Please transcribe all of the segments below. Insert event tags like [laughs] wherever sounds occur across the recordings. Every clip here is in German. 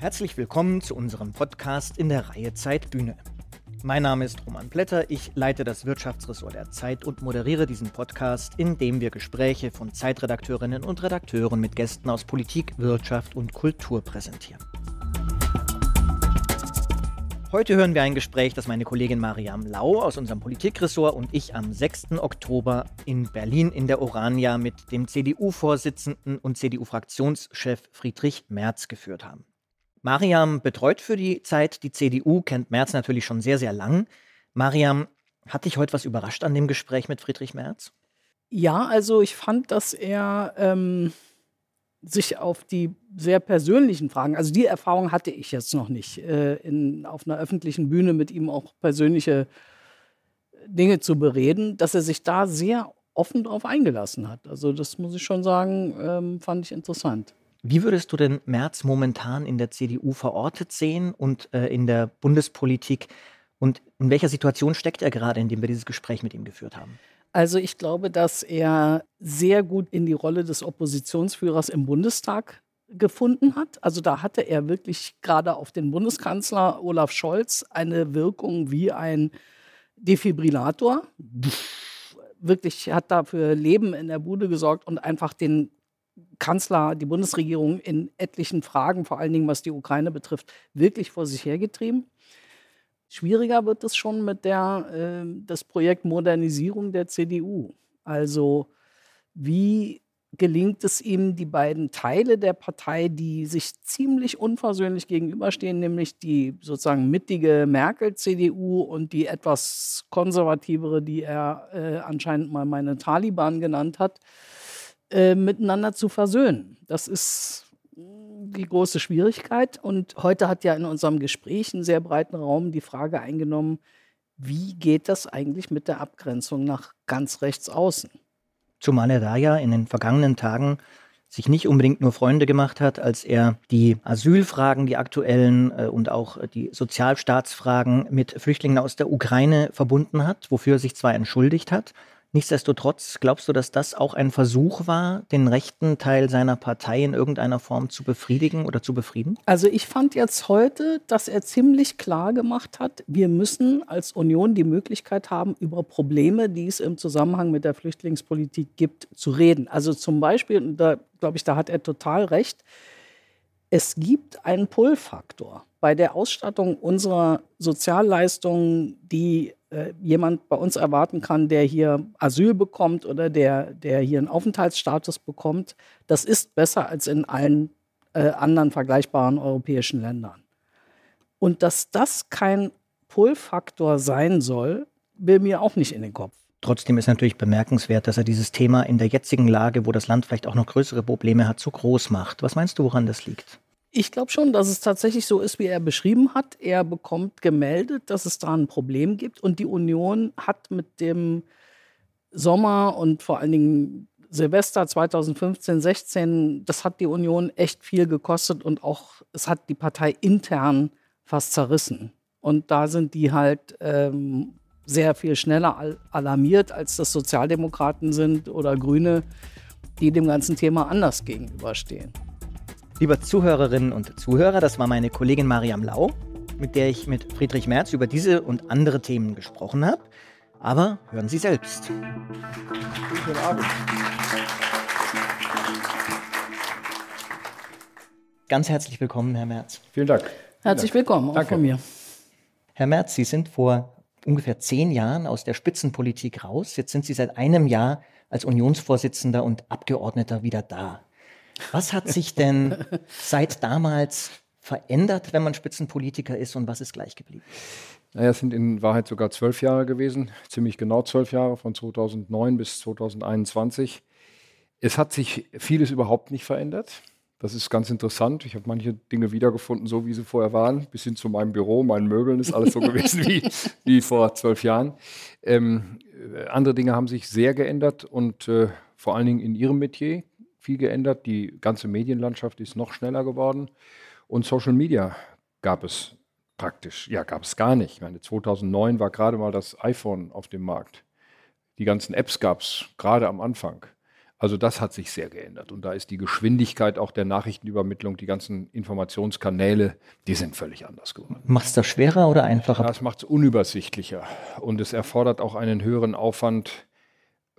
Herzlich willkommen zu unserem Podcast in der Reihe Zeitbühne. Mein Name ist Roman Blätter, ich leite das Wirtschaftsressort der Zeit und moderiere diesen Podcast, in dem wir Gespräche von Zeitredakteurinnen und Redakteuren mit Gästen aus Politik, Wirtschaft und Kultur präsentieren. Heute hören wir ein Gespräch, das meine Kollegin Mariam Lau aus unserem Politikressort und ich am 6. Oktober in Berlin in der Orania mit dem CDU-Vorsitzenden und CDU-Fraktionschef Friedrich Merz geführt haben. Mariam betreut für die Zeit die CDU, kennt Merz natürlich schon sehr, sehr lang. Mariam, hat dich heute was überrascht an dem Gespräch mit Friedrich Merz? Ja, also ich fand, dass er ähm, sich auf die sehr persönlichen Fragen, also die Erfahrung hatte ich jetzt noch nicht, äh, in, auf einer öffentlichen Bühne mit ihm auch persönliche Dinge zu bereden, dass er sich da sehr offen darauf eingelassen hat. Also das muss ich schon sagen, ähm, fand ich interessant. Wie würdest du denn Merz momentan in der CDU verortet sehen und äh, in der Bundespolitik? Und in welcher Situation steckt er gerade, indem wir dieses Gespräch mit ihm geführt haben? Also ich glaube, dass er sehr gut in die Rolle des Oppositionsführers im Bundestag gefunden hat. Also da hatte er wirklich gerade auf den Bundeskanzler Olaf Scholz eine Wirkung wie ein Defibrillator. Wirklich hat da für Leben in der Bude gesorgt und einfach den Kanzler, die Bundesregierung in etlichen Fragen, vor allen Dingen was die Ukraine betrifft, wirklich vor sich hergetrieben. Schwieriger wird es schon mit der, äh, das Projekt Modernisierung der CDU. Also wie gelingt es ihm, die beiden Teile der Partei, die sich ziemlich unversöhnlich gegenüberstehen, nämlich die sozusagen mittige Merkel-CDU und die etwas konservativere, die er äh, anscheinend mal meine Taliban genannt hat, äh, miteinander zu versöhnen. Das ist die große Schwierigkeit. Und heute hat ja in unserem Gespräch einen sehr breiten Raum die Frage eingenommen, wie geht das eigentlich mit der Abgrenzung nach ganz rechts außen? Zumal er da ja in den vergangenen Tagen sich nicht unbedingt nur Freunde gemacht hat, als er die Asylfragen, die aktuellen äh, und auch die Sozialstaatsfragen mit Flüchtlingen aus der Ukraine verbunden hat, wofür er sich zwar entschuldigt hat, Nichtsdestotrotz, glaubst du, dass das auch ein Versuch war, den rechten Teil seiner Partei in irgendeiner Form zu befriedigen oder zu befrieden? Also ich fand jetzt heute, dass er ziemlich klar gemacht hat, wir müssen als Union die Möglichkeit haben, über Probleme, die es im Zusammenhang mit der Flüchtlingspolitik gibt, zu reden. Also zum Beispiel, und da glaube ich, da hat er total recht, es gibt einen Pull-Faktor bei der Ausstattung unserer Sozialleistungen, die äh, jemand bei uns erwarten kann, der hier Asyl bekommt oder der, der hier einen Aufenthaltsstatus bekommt, das ist besser als in allen äh, anderen vergleichbaren europäischen Ländern. Und dass das kein Pull-Faktor sein soll, will mir auch nicht in den Kopf. Trotzdem ist natürlich bemerkenswert, dass er dieses Thema in der jetzigen Lage, wo das Land vielleicht auch noch größere Probleme hat, so groß macht. Was meinst du, woran das liegt? Ich glaube schon, dass es tatsächlich so ist, wie er beschrieben hat. Er bekommt gemeldet, dass es da ein Problem gibt und die Union hat mit dem Sommer und vor allen Dingen Silvester 2015, 16, das hat die Union echt viel gekostet und auch es hat die Partei intern fast zerrissen. Und da sind die halt ähm, sehr viel schneller alarmiert, als das Sozialdemokraten sind oder Grüne, die dem ganzen Thema anders gegenüberstehen. Liebe Zuhörerinnen und Zuhörer, das war meine Kollegin Mariam Lau, mit der ich mit Friedrich Merz über diese und andere Themen gesprochen habe. Aber hören Sie selbst. Guten Abend. Ganz herzlich willkommen, Herr Merz. Vielen Dank. Herzlich willkommen auch Danke. von mir. Herr Merz, Sie sind vor ungefähr zehn Jahren aus der Spitzenpolitik raus. Jetzt sind Sie seit einem Jahr als Unionsvorsitzender und Abgeordneter wieder da. Was hat sich denn seit damals verändert, wenn man Spitzenpolitiker ist und was ist gleich geblieben? Naja, es sind in Wahrheit sogar zwölf Jahre gewesen, ziemlich genau zwölf Jahre, von 2009 bis 2021. Es hat sich vieles überhaupt nicht verändert. Das ist ganz interessant. Ich habe manche Dinge wiedergefunden, so wie sie vorher waren. Bis hin zu meinem Büro, meinen Möbeln ist alles so [laughs] gewesen wie, wie vor zwölf Jahren. Ähm, äh, andere Dinge haben sich sehr geändert und äh, vor allen Dingen in ihrem Metier viel geändert. Die ganze Medienlandschaft ist noch schneller geworden. Und Social Media gab es praktisch, ja, gab es gar nicht. Ich meine, 2009 war gerade mal das iPhone auf dem Markt. Die ganzen Apps gab es gerade am Anfang. Also das hat sich sehr geändert. Und da ist die Geschwindigkeit auch der Nachrichtenübermittlung, die ganzen Informationskanäle, die sind völlig anders geworden. Macht es das schwerer oder einfacher? Das macht es unübersichtlicher. Und es erfordert auch einen höheren Aufwand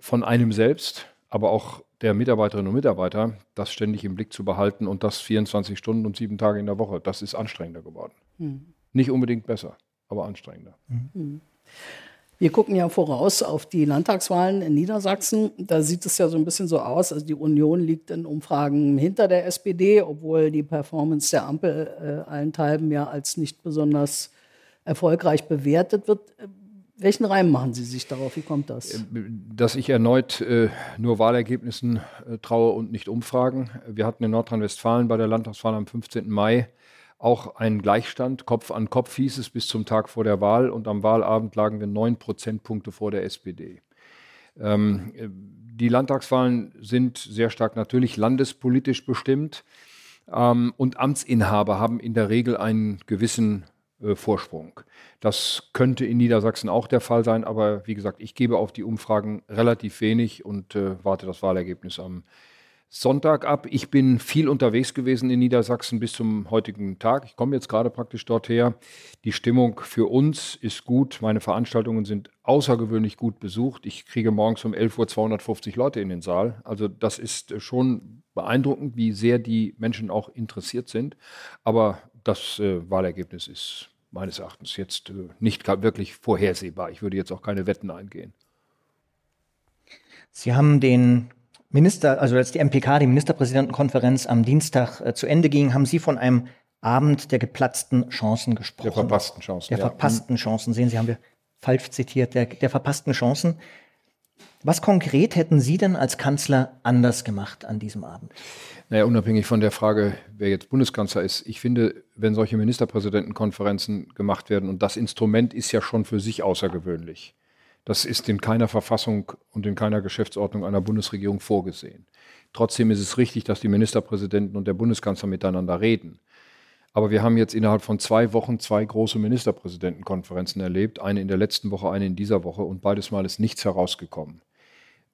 von einem selbst, aber auch der Mitarbeiterinnen und Mitarbeiter, das ständig im Blick zu behalten und das 24 Stunden und sieben Tage in der Woche. Das ist anstrengender geworden. Mhm. Nicht unbedingt besser, aber anstrengender. Mhm. Wir gucken ja voraus auf die Landtagswahlen in Niedersachsen. Da sieht es ja so ein bisschen so aus, also die Union liegt in Umfragen hinter der SPD, obwohl die Performance der Ampel äh, allenthalben ja als nicht besonders erfolgreich bewertet wird. Welchen Reim machen Sie sich darauf? Wie kommt das? Äh, dass ich erneut äh, nur Wahlergebnissen äh, traue und nicht Umfragen. Wir hatten in Nordrhein-Westfalen bei der Landtagswahl am 15. Mai auch ein Gleichstand, Kopf an Kopf hieß es bis zum Tag vor der Wahl und am Wahlabend lagen wir neun Prozentpunkte vor der SPD. Ähm, die Landtagswahlen sind sehr stark natürlich landespolitisch bestimmt ähm, und Amtsinhaber haben in der Regel einen gewissen äh, Vorsprung. Das könnte in Niedersachsen auch der Fall sein, aber wie gesagt, ich gebe auf die Umfragen relativ wenig und äh, warte das Wahlergebnis am Sonntag ab. Ich bin viel unterwegs gewesen in Niedersachsen bis zum heutigen Tag. Ich komme jetzt gerade praktisch dort her. Die Stimmung für uns ist gut. Meine Veranstaltungen sind außergewöhnlich gut besucht. Ich kriege morgens um 11 Uhr 250 Leute in den Saal. Also das ist schon beeindruckend, wie sehr die Menschen auch interessiert sind. Aber das äh, Wahlergebnis ist meines Erachtens jetzt äh, nicht wirklich vorhersehbar. Ich würde jetzt auch keine Wetten eingehen. Sie haben den Minister, also als die MPK, die Ministerpräsidentenkonferenz am Dienstag äh, zu Ende ging, haben Sie von einem Abend der geplatzten Chancen gesprochen. Der verpassten Chancen. Der ja. verpassten Chancen. Sehen Sie, haben wir falsch zitiert, der, der verpassten Chancen. Was konkret hätten Sie denn als Kanzler anders gemacht an diesem Abend? Naja, unabhängig von der Frage, wer jetzt Bundeskanzler ist, ich finde, wenn solche Ministerpräsidentenkonferenzen gemacht werden, und das Instrument ist ja schon für sich außergewöhnlich, das ist in keiner Verfassung und in keiner Geschäftsordnung einer Bundesregierung vorgesehen. Trotzdem ist es richtig, dass die Ministerpräsidenten und der Bundeskanzler miteinander reden. Aber wir haben jetzt innerhalb von zwei Wochen zwei große Ministerpräsidentenkonferenzen erlebt, eine in der letzten Woche, eine in dieser Woche, und beides Mal ist nichts herausgekommen.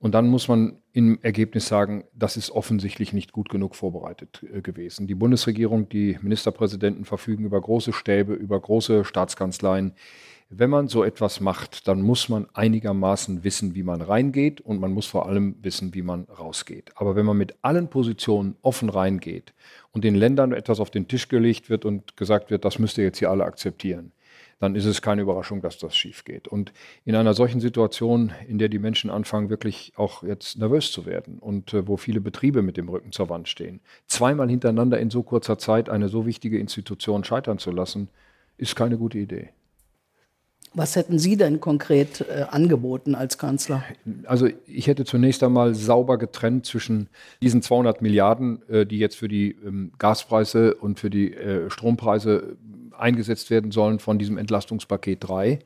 Und dann muss man im Ergebnis sagen, das ist offensichtlich nicht gut genug vorbereitet äh, gewesen. Die Bundesregierung, die Ministerpräsidenten verfügen über große Stäbe, über große Staatskanzleien. Wenn man so etwas macht, dann muss man einigermaßen wissen, wie man reingeht und man muss vor allem wissen, wie man rausgeht. Aber wenn man mit allen Positionen offen reingeht und den Ländern etwas auf den Tisch gelegt wird und gesagt wird, das müsst ihr jetzt hier alle akzeptieren, dann ist es keine Überraschung, dass das schief geht. Und in einer solchen Situation, in der die Menschen anfangen, wirklich auch jetzt nervös zu werden und äh, wo viele Betriebe mit dem Rücken zur Wand stehen, zweimal hintereinander in so kurzer Zeit eine so wichtige Institution scheitern zu lassen, ist keine gute Idee. Was hätten Sie denn konkret äh, angeboten als Kanzler? Also ich hätte zunächst einmal sauber getrennt zwischen diesen 200 Milliarden, äh, die jetzt für die ähm, Gaspreise und für die äh, Strompreise eingesetzt werden sollen von diesem Entlastungspaket 3.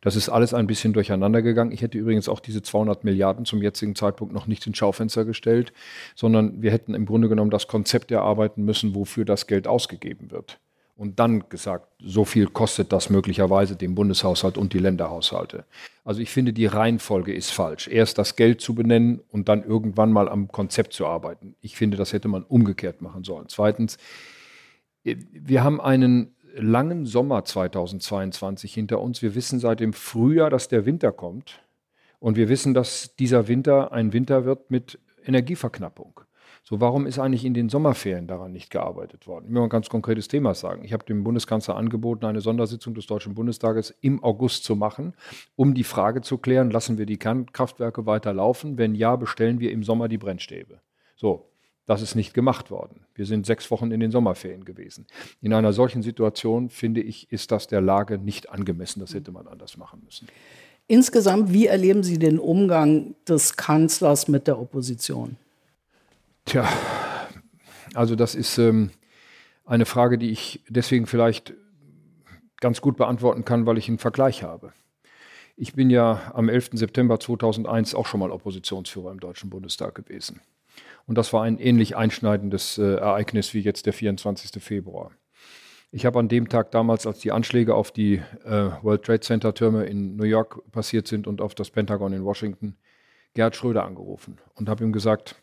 Das ist alles ein bisschen durcheinander gegangen. Ich hätte übrigens auch diese 200 Milliarden zum jetzigen Zeitpunkt noch nicht ins Schaufenster gestellt, sondern wir hätten im Grunde genommen das Konzept erarbeiten müssen, wofür das Geld ausgegeben wird und dann gesagt, so viel kostet das möglicherweise dem Bundeshaushalt und die Länderhaushalte. Also ich finde, die Reihenfolge ist falsch. Erst das Geld zu benennen und dann irgendwann mal am Konzept zu arbeiten. Ich finde, das hätte man umgekehrt machen sollen. Zweitens, wir haben einen langen Sommer 2022 hinter uns. Wir wissen seit dem Frühjahr, dass der Winter kommt. Und wir wissen, dass dieser Winter ein Winter wird mit Energieverknappung. So, warum ist eigentlich in den Sommerferien daran nicht gearbeitet worden? Ich will mal ein ganz konkretes Thema sagen. Ich habe dem Bundeskanzler angeboten, eine Sondersitzung des Deutschen Bundestages im August zu machen, um die Frage zu klären, lassen wir die Kernkraftwerke weiter laufen? Wenn ja, bestellen wir im Sommer die Brennstäbe. So, das ist nicht gemacht worden. Wir sind sechs Wochen in den Sommerferien gewesen. In einer solchen Situation, finde ich, ist das der Lage nicht angemessen. Das hätte man anders machen müssen. Insgesamt, wie erleben Sie den Umgang des Kanzlers mit der Opposition? Tja, also das ist ähm, eine Frage, die ich deswegen vielleicht ganz gut beantworten kann, weil ich einen Vergleich habe. Ich bin ja am 11. September 2001 auch schon mal Oppositionsführer im Deutschen Bundestag gewesen. Und das war ein ähnlich einschneidendes äh, Ereignis wie jetzt der 24. Februar. Ich habe an dem Tag damals, als die Anschläge auf die äh, World Trade Center Türme in New York passiert sind und auf das Pentagon in Washington, Gerhard Schröder angerufen und habe ihm gesagt,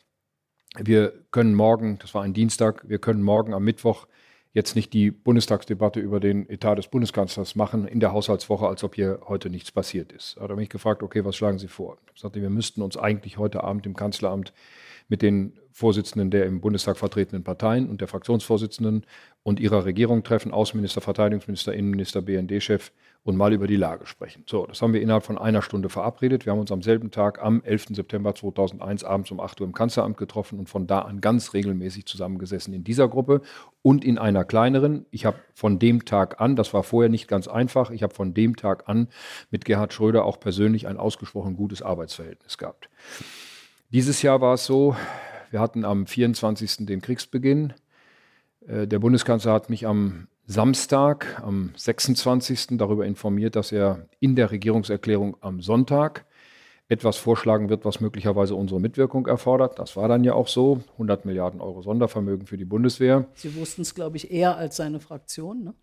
wir können morgen, das war ein Dienstag, wir können morgen am Mittwoch jetzt nicht die Bundestagsdebatte über den Etat des Bundeskanzlers machen in der Haushaltswoche, als ob hier heute nichts passiert ist. Da hat er mich gefragt, okay, was schlagen Sie vor? Ich sagte, wir müssten uns eigentlich heute Abend im Kanzleramt mit den Vorsitzenden der im Bundestag vertretenen Parteien und der Fraktionsvorsitzenden und ihrer Regierung treffen, Außenminister, Verteidigungsminister, Innenminister, BND-Chef und mal über die Lage sprechen. So, das haben wir innerhalb von einer Stunde verabredet. Wir haben uns am selben Tag, am 11. September 2001, abends um 8 Uhr im Kanzleramt getroffen und von da an ganz regelmäßig zusammengesessen in dieser Gruppe und in einer kleineren. Ich habe von dem Tag an, das war vorher nicht ganz einfach, ich habe von dem Tag an mit Gerhard Schröder auch persönlich ein ausgesprochen gutes Arbeitsverhältnis gehabt. Dieses Jahr war es so, wir hatten am 24. den Kriegsbeginn. Äh, der Bundeskanzler hat mich am Samstag, am 26. darüber informiert, dass er in der Regierungserklärung am Sonntag etwas vorschlagen wird, was möglicherweise unsere Mitwirkung erfordert. Das war dann ja auch so. 100 Milliarden Euro Sondervermögen für die Bundeswehr. Sie wussten es, glaube ich, eher als seine Fraktion. Ne?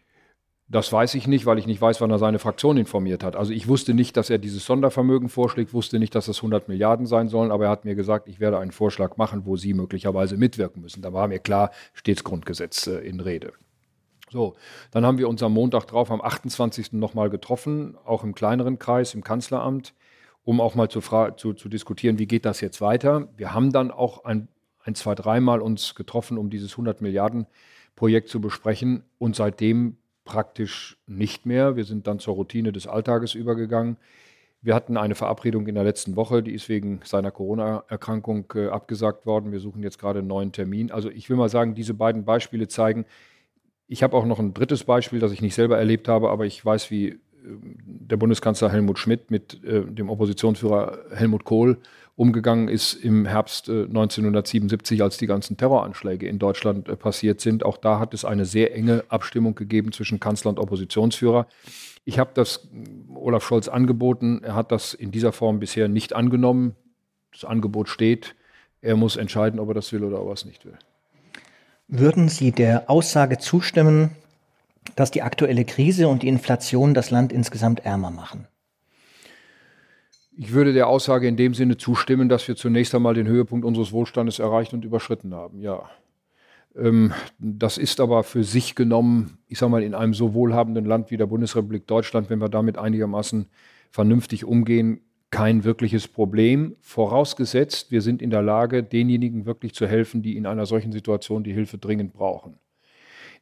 Das weiß ich nicht, weil ich nicht weiß, wann er seine Fraktion informiert hat. Also ich wusste nicht, dass er dieses Sondervermögen vorschlägt, wusste nicht, dass das 100 Milliarden sein sollen, aber er hat mir gesagt, ich werde einen Vorschlag machen, wo Sie möglicherweise mitwirken müssen. Da war mir klar, steht das Grundgesetz äh, in Rede. So, dann haben wir uns am Montag drauf, am 28. nochmal getroffen, auch im kleineren Kreis, im Kanzleramt, um auch mal zu, zu, zu diskutieren, wie geht das jetzt weiter. Wir haben dann auch ein, ein zwei, dreimal uns getroffen, um dieses 100 Milliarden Projekt zu besprechen und seitdem praktisch nicht mehr. Wir sind dann zur Routine des Alltages übergegangen. Wir hatten eine Verabredung in der letzten Woche, die ist wegen seiner Corona-Erkrankung äh, abgesagt worden. Wir suchen jetzt gerade einen neuen Termin. Also ich will mal sagen, diese beiden Beispiele zeigen, ich habe auch noch ein drittes Beispiel, das ich nicht selber erlebt habe, aber ich weiß, wie äh, der Bundeskanzler Helmut Schmidt mit äh, dem Oppositionsführer Helmut Kohl umgegangen ist im Herbst äh, 1977, als die ganzen Terroranschläge in Deutschland äh, passiert sind. Auch da hat es eine sehr enge Abstimmung gegeben zwischen Kanzler und Oppositionsführer. Ich habe das äh, Olaf Scholz angeboten. Er hat das in dieser Form bisher nicht angenommen. Das Angebot steht. Er muss entscheiden, ob er das will oder ob er es nicht will. Würden Sie der Aussage zustimmen, dass die aktuelle Krise und die Inflation das Land insgesamt ärmer machen? Ich würde der Aussage in dem Sinne zustimmen, dass wir zunächst einmal den Höhepunkt unseres Wohlstandes erreicht und überschritten haben. Ja. Ähm, das ist aber für sich genommen, ich sage mal, in einem so wohlhabenden Land wie der Bundesrepublik Deutschland, wenn wir damit einigermaßen vernünftig umgehen, kein wirkliches Problem. Vorausgesetzt, wir sind in der Lage, denjenigen wirklich zu helfen, die in einer solchen Situation die Hilfe dringend brauchen.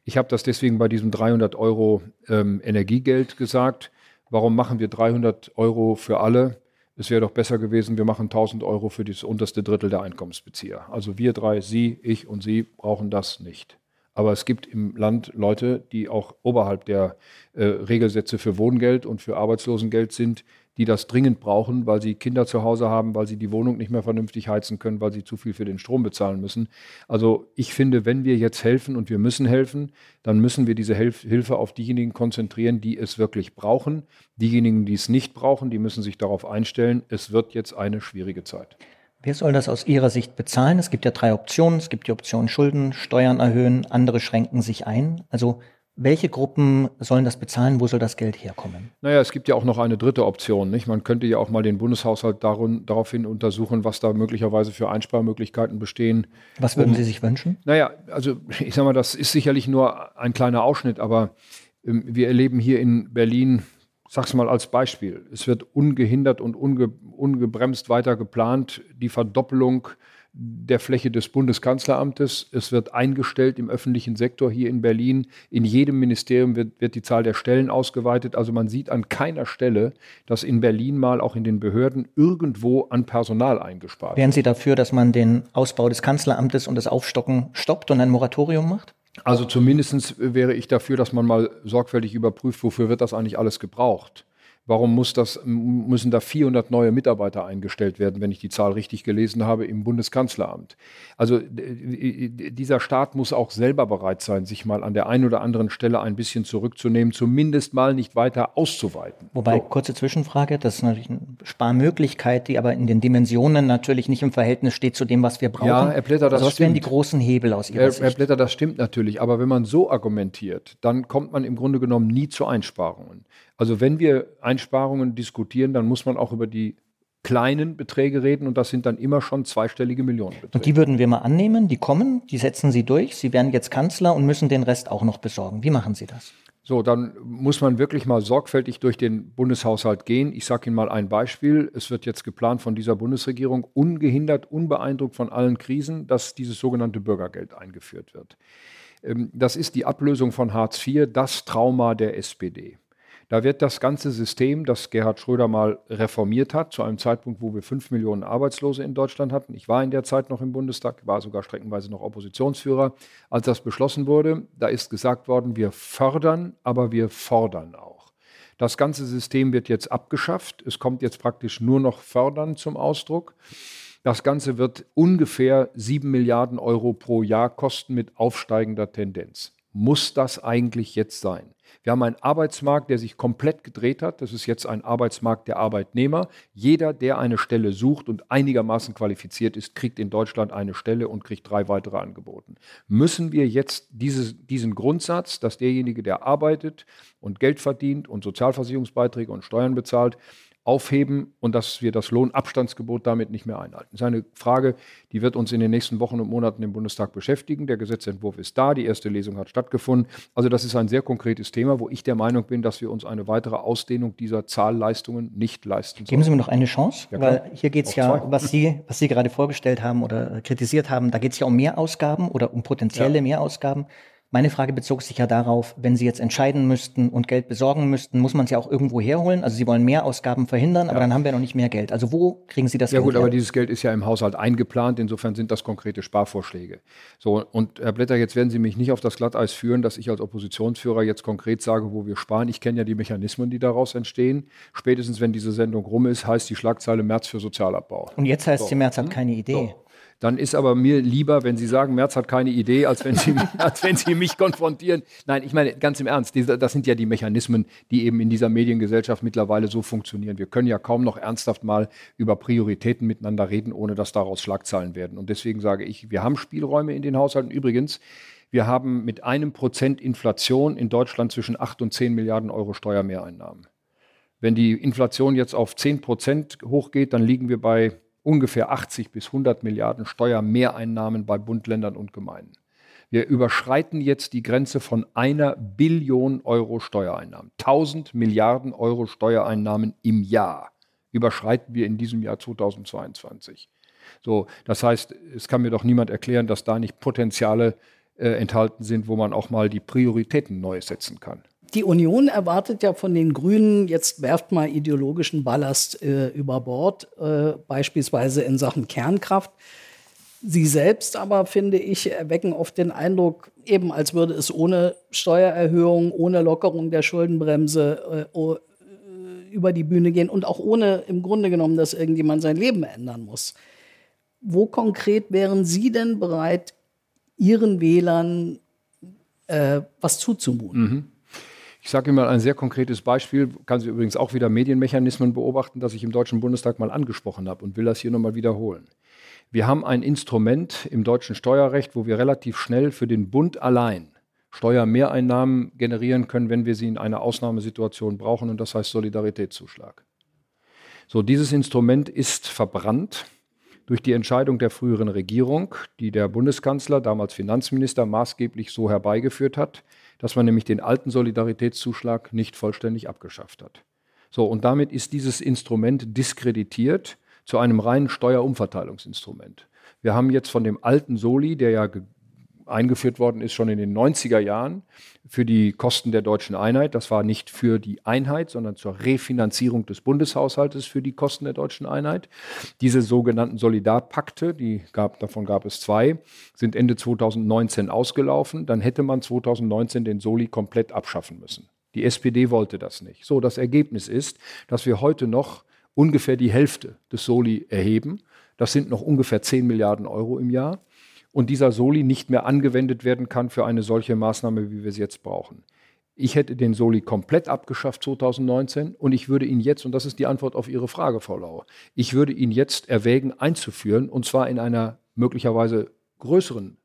Ich habe das deswegen bei diesem 300 Euro ähm, Energiegeld gesagt. Warum machen wir 300 Euro für alle? Es wäre doch besser gewesen, wir machen 1000 Euro für das unterste Drittel der Einkommensbezieher. Also wir drei, Sie, ich und Sie brauchen das nicht. Aber es gibt im Land Leute, die auch oberhalb der äh, Regelsätze für Wohngeld und für Arbeitslosengeld sind, die das dringend brauchen, weil sie Kinder zu Hause haben, weil sie die Wohnung nicht mehr vernünftig heizen können, weil sie zu viel für den Strom bezahlen müssen. Also ich finde, wenn wir jetzt helfen und wir müssen helfen, dann müssen wir diese Hilf Hilfe auf diejenigen konzentrieren, die es wirklich brauchen. Diejenigen, die es nicht brauchen, die müssen sich darauf einstellen, es wird jetzt eine schwierige Zeit. Wer soll das aus Ihrer Sicht bezahlen? Es gibt ja drei Optionen. Es gibt die Option Schulden, Steuern erhöhen, andere schränken sich ein. Also welche Gruppen sollen das bezahlen? Wo soll das Geld herkommen? Naja, es gibt ja auch noch eine dritte Option. Nicht? Man könnte ja auch mal den Bundeshaushalt darin, daraufhin untersuchen, was da möglicherweise für Einsparmöglichkeiten bestehen. Was würden um, Sie sich wünschen? Naja, also ich sage mal, das ist sicherlich nur ein kleiner Ausschnitt, aber ähm, wir erleben hier in Berlin, sag's mal als Beispiel, es wird ungehindert und unge, ungebremst weiter geplant, die Verdoppelung der Fläche des Bundeskanzleramtes. Es wird eingestellt im öffentlichen Sektor hier in Berlin. In jedem Ministerium wird, wird, die Zahl der Stellen ausgeweitet. Also man sieht an keiner Stelle, dass in Berlin mal auch in den Behörden irgendwo an Personal eingespart wird. Wären Sie dafür, dass man den Ausbau des Kanzleramtes und das Aufstocken stoppt und ein Moratorium macht? Also zumindest wäre ich dafür, dass man mal sorgfältig überprüft, wofür wird das eigentlich alles gebraucht. Warum muss das, müssen da 400 neue Mitarbeiter eingestellt werden, wenn ich die Zahl richtig gelesen habe, im Bundeskanzleramt? Also dieser Staat muss auch selber bereit sein, sich mal an der einen oder anderen Stelle ein bisschen zurückzunehmen, zumindest mal nicht weiter auszuweiten. Wobei, so. kurze Zwischenfrage, das ist natürlich eine Sparmöglichkeit, die aber in den Dimensionen natürlich nicht im Verhältnis steht zu dem, was wir brauchen. Ja, Herr Blätter, das also was stimmt. wären die großen Hebel aus Ihrer Herr, Sicht? Herr Blätter, das stimmt natürlich. Aber wenn man so argumentiert, dann kommt man im Grunde genommen nie zu Einsparungen. Also wenn wir Einsparungen diskutieren, dann muss man auch über die kleinen Beträge reden und das sind dann immer schon zweistellige Millionenbeträge. Und die würden wir mal annehmen, die kommen, die setzen Sie durch, Sie werden jetzt Kanzler und müssen den Rest auch noch besorgen. Wie machen Sie das? So, dann muss man wirklich mal sorgfältig durch den Bundeshaushalt gehen. Ich sage Ihnen mal ein Beispiel. Es wird jetzt geplant von dieser Bundesregierung, ungehindert, unbeeindruckt von allen Krisen, dass dieses sogenannte Bürgergeld eingeführt wird. Ähm, das ist die Ablösung von Hartz IV, das Trauma der SPD. Da wird das ganze System, das Gerhard Schröder mal reformiert hat, zu einem Zeitpunkt, wo wir fünf Millionen Arbeitslose in Deutschland hatten. Ich war in der Zeit noch im Bundestag, war sogar streckenweise noch Oppositionsführer, als das beschlossen wurde. Da ist gesagt worden, wir fördern, aber wir fordern auch. Das ganze System wird jetzt abgeschafft. Es kommt jetzt praktisch nur noch fördern zum Ausdruck. Das Ganze wird ungefähr sieben Milliarden Euro pro Jahr kosten mit aufsteigender Tendenz. Muss das eigentlich jetzt sein? Wir haben einen Arbeitsmarkt, der sich komplett gedreht hat. Das ist jetzt ein Arbeitsmarkt der Arbeitnehmer. Jeder, der eine Stelle sucht und einigermaßen qualifiziert ist, kriegt in Deutschland eine Stelle und kriegt drei weitere angeboten. Müssen wir jetzt diese, diesen Grundsatz, dass derjenige, der arbeitet und Geld verdient und Sozialversicherungsbeiträge und Steuern bezahlt, aufheben und dass wir das Lohnabstandsgebot damit nicht mehr einhalten. Das ist eine Frage, die wird uns in den nächsten Wochen und Monaten im Bundestag beschäftigen. Der Gesetzentwurf ist da, die erste Lesung hat stattgefunden. Also das ist ein sehr konkretes Thema, wo ich der Meinung bin, dass wir uns eine weitere Ausdehnung dieser Zahlleistungen nicht leisten sollen. Geben Sie mir noch eine Chance, ja, weil hier geht es ja, was Sie, was Sie gerade vorgestellt haben oder kritisiert haben, da geht es ja um Mehrausgaben oder um potenzielle ja. Mehrausgaben. Meine Frage bezog sich ja darauf, wenn Sie jetzt entscheiden müssten und Geld besorgen müssten, muss man es ja auch irgendwo herholen. Also Sie wollen mehr Ausgaben verhindern, aber ja. dann haben wir noch nicht mehr Geld. Also wo kriegen Sie das ja, Geld? Ja gut, her? aber dieses Geld ist ja im Haushalt eingeplant. Insofern sind das konkrete Sparvorschläge. So und Herr Blätter, jetzt werden Sie mich nicht auf das Glatteis führen, dass ich als Oppositionsführer jetzt konkret sage, wo wir sparen. Ich kenne ja die Mechanismen, die daraus entstehen. Spätestens wenn diese Sendung rum ist, heißt die Schlagzeile März für Sozialabbau. Und jetzt heißt so. sie März hat keine Idee. So dann ist aber mir lieber, wenn Sie sagen, Merz hat keine Idee, als wenn Sie, [laughs] als wenn Sie mich konfrontieren. Nein, ich meine ganz im Ernst, das sind ja die Mechanismen, die eben in dieser Mediengesellschaft mittlerweile so funktionieren. Wir können ja kaum noch ernsthaft mal über Prioritäten miteinander reden, ohne dass daraus Schlagzeilen werden. Und deswegen sage ich, wir haben Spielräume in den Haushalten. Übrigens, wir haben mit einem Prozent Inflation in Deutschland zwischen 8 und 10 Milliarden Euro Steuermehreinnahmen. Wenn die Inflation jetzt auf 10 Prozent hochgeht, dann liegen wir bei ungefähr 80 bis 100 Milliarden Steuermehreinnahmen bei Bund, Ländern und Gemeinden. Wir überschreiten jetzt die Grenze von einer Billion Euro Steuereinnahmen. 1000 Milliarden Euro Steuereinnahmen im Jahr überschreiten wir in diesem Jahr 2022. So, das heißt, es kann mir doch niemand erklären, dass da nicht Potenziale äh, enthalten sind, wo man auch mal die Prioritäten neu setzen kann. Die Union erwartet ja von den Grünen, jetzt werft mal ideologischen Ballast äh, über Bord, äh, beispielsweise in Sachen Kernkraft. Sie selbst aber, finde ich, erwecken oft den Eindruck, eben als würde es ohne Steuererhöhung, ohne Lockerung der Schuldenbremse äh, äh über die Bühne gehen und auch ohne im Grunde genommen, dass irgendjemand sein Leben ändern muss. Wo konkret wären Sie denn bereit, Ihren Wählern äh, was zuzumuten? Mhm. Ich sage Ihnen mal ein sehr konkretes Beispiel, kann Sie übrigens auch wieder Medienmechanismen beobachten, das ich im Deutschen Bundestag mal angesprochen habe und will das hier nochmal wiederholen. Wir haben ein Instrument im deutschen Steuerrecht, wo wir relativ schnell für den Bund allein Steuermehreinnahmen generieren können, wenn wir sie in einer Ausnahmesituation brauchen, und das heißt Solidaritätszuschlag. So, dieses Instrument ist verbrannt durch die Entscheidung der früheren Regierung, die der Bundeskanzler, damals Finanzminister, maßgeblich so herbeigeführt hat, dass man nämlich den alten Solidaritätszuschlag nicht vollständig abgeschafft hat. So, und damit ist dieses Instrument diskreditiert zu einem reinen Steuerumverteilungsinstrument. Wir haben jetzt von dem alten Soli, der ja eingeführt worden ist schon in den 90er Jahren für die Kosten der deutschen Einheit. Das war nicht für die Einheit, sondern zur Refinanzierung des Bundeshaushaltes für die Kosten der deutschen Einheit. Diese sogenannten Solidarpakte, die gab, davon gab es zwei, sind Ende 2019 ausgelaufen. Dann hätte man 2019 den Soli komplett abschaffen müssen. Die SPD wollte das nicht. So, das Ergebnis ist, dass wir heute noch ungefähr die Hälfte des Soli erheben. Das sind noch ungefähr 10 Milliarden Euro im Jahr und dieser Soli nicht mehr angewendet werden kann für eine solche Maßnahme, wie wir sie jetzt brauchen. Ich hätte den Soli komplett abgeschafft 2019 und ich würde ihn jetzt, und das ist die Antwort auf Ihre Frage, Frau Lauer, ich würde ihn jetzt erwägen einzuführen und zwar in einer möglicherweise größeren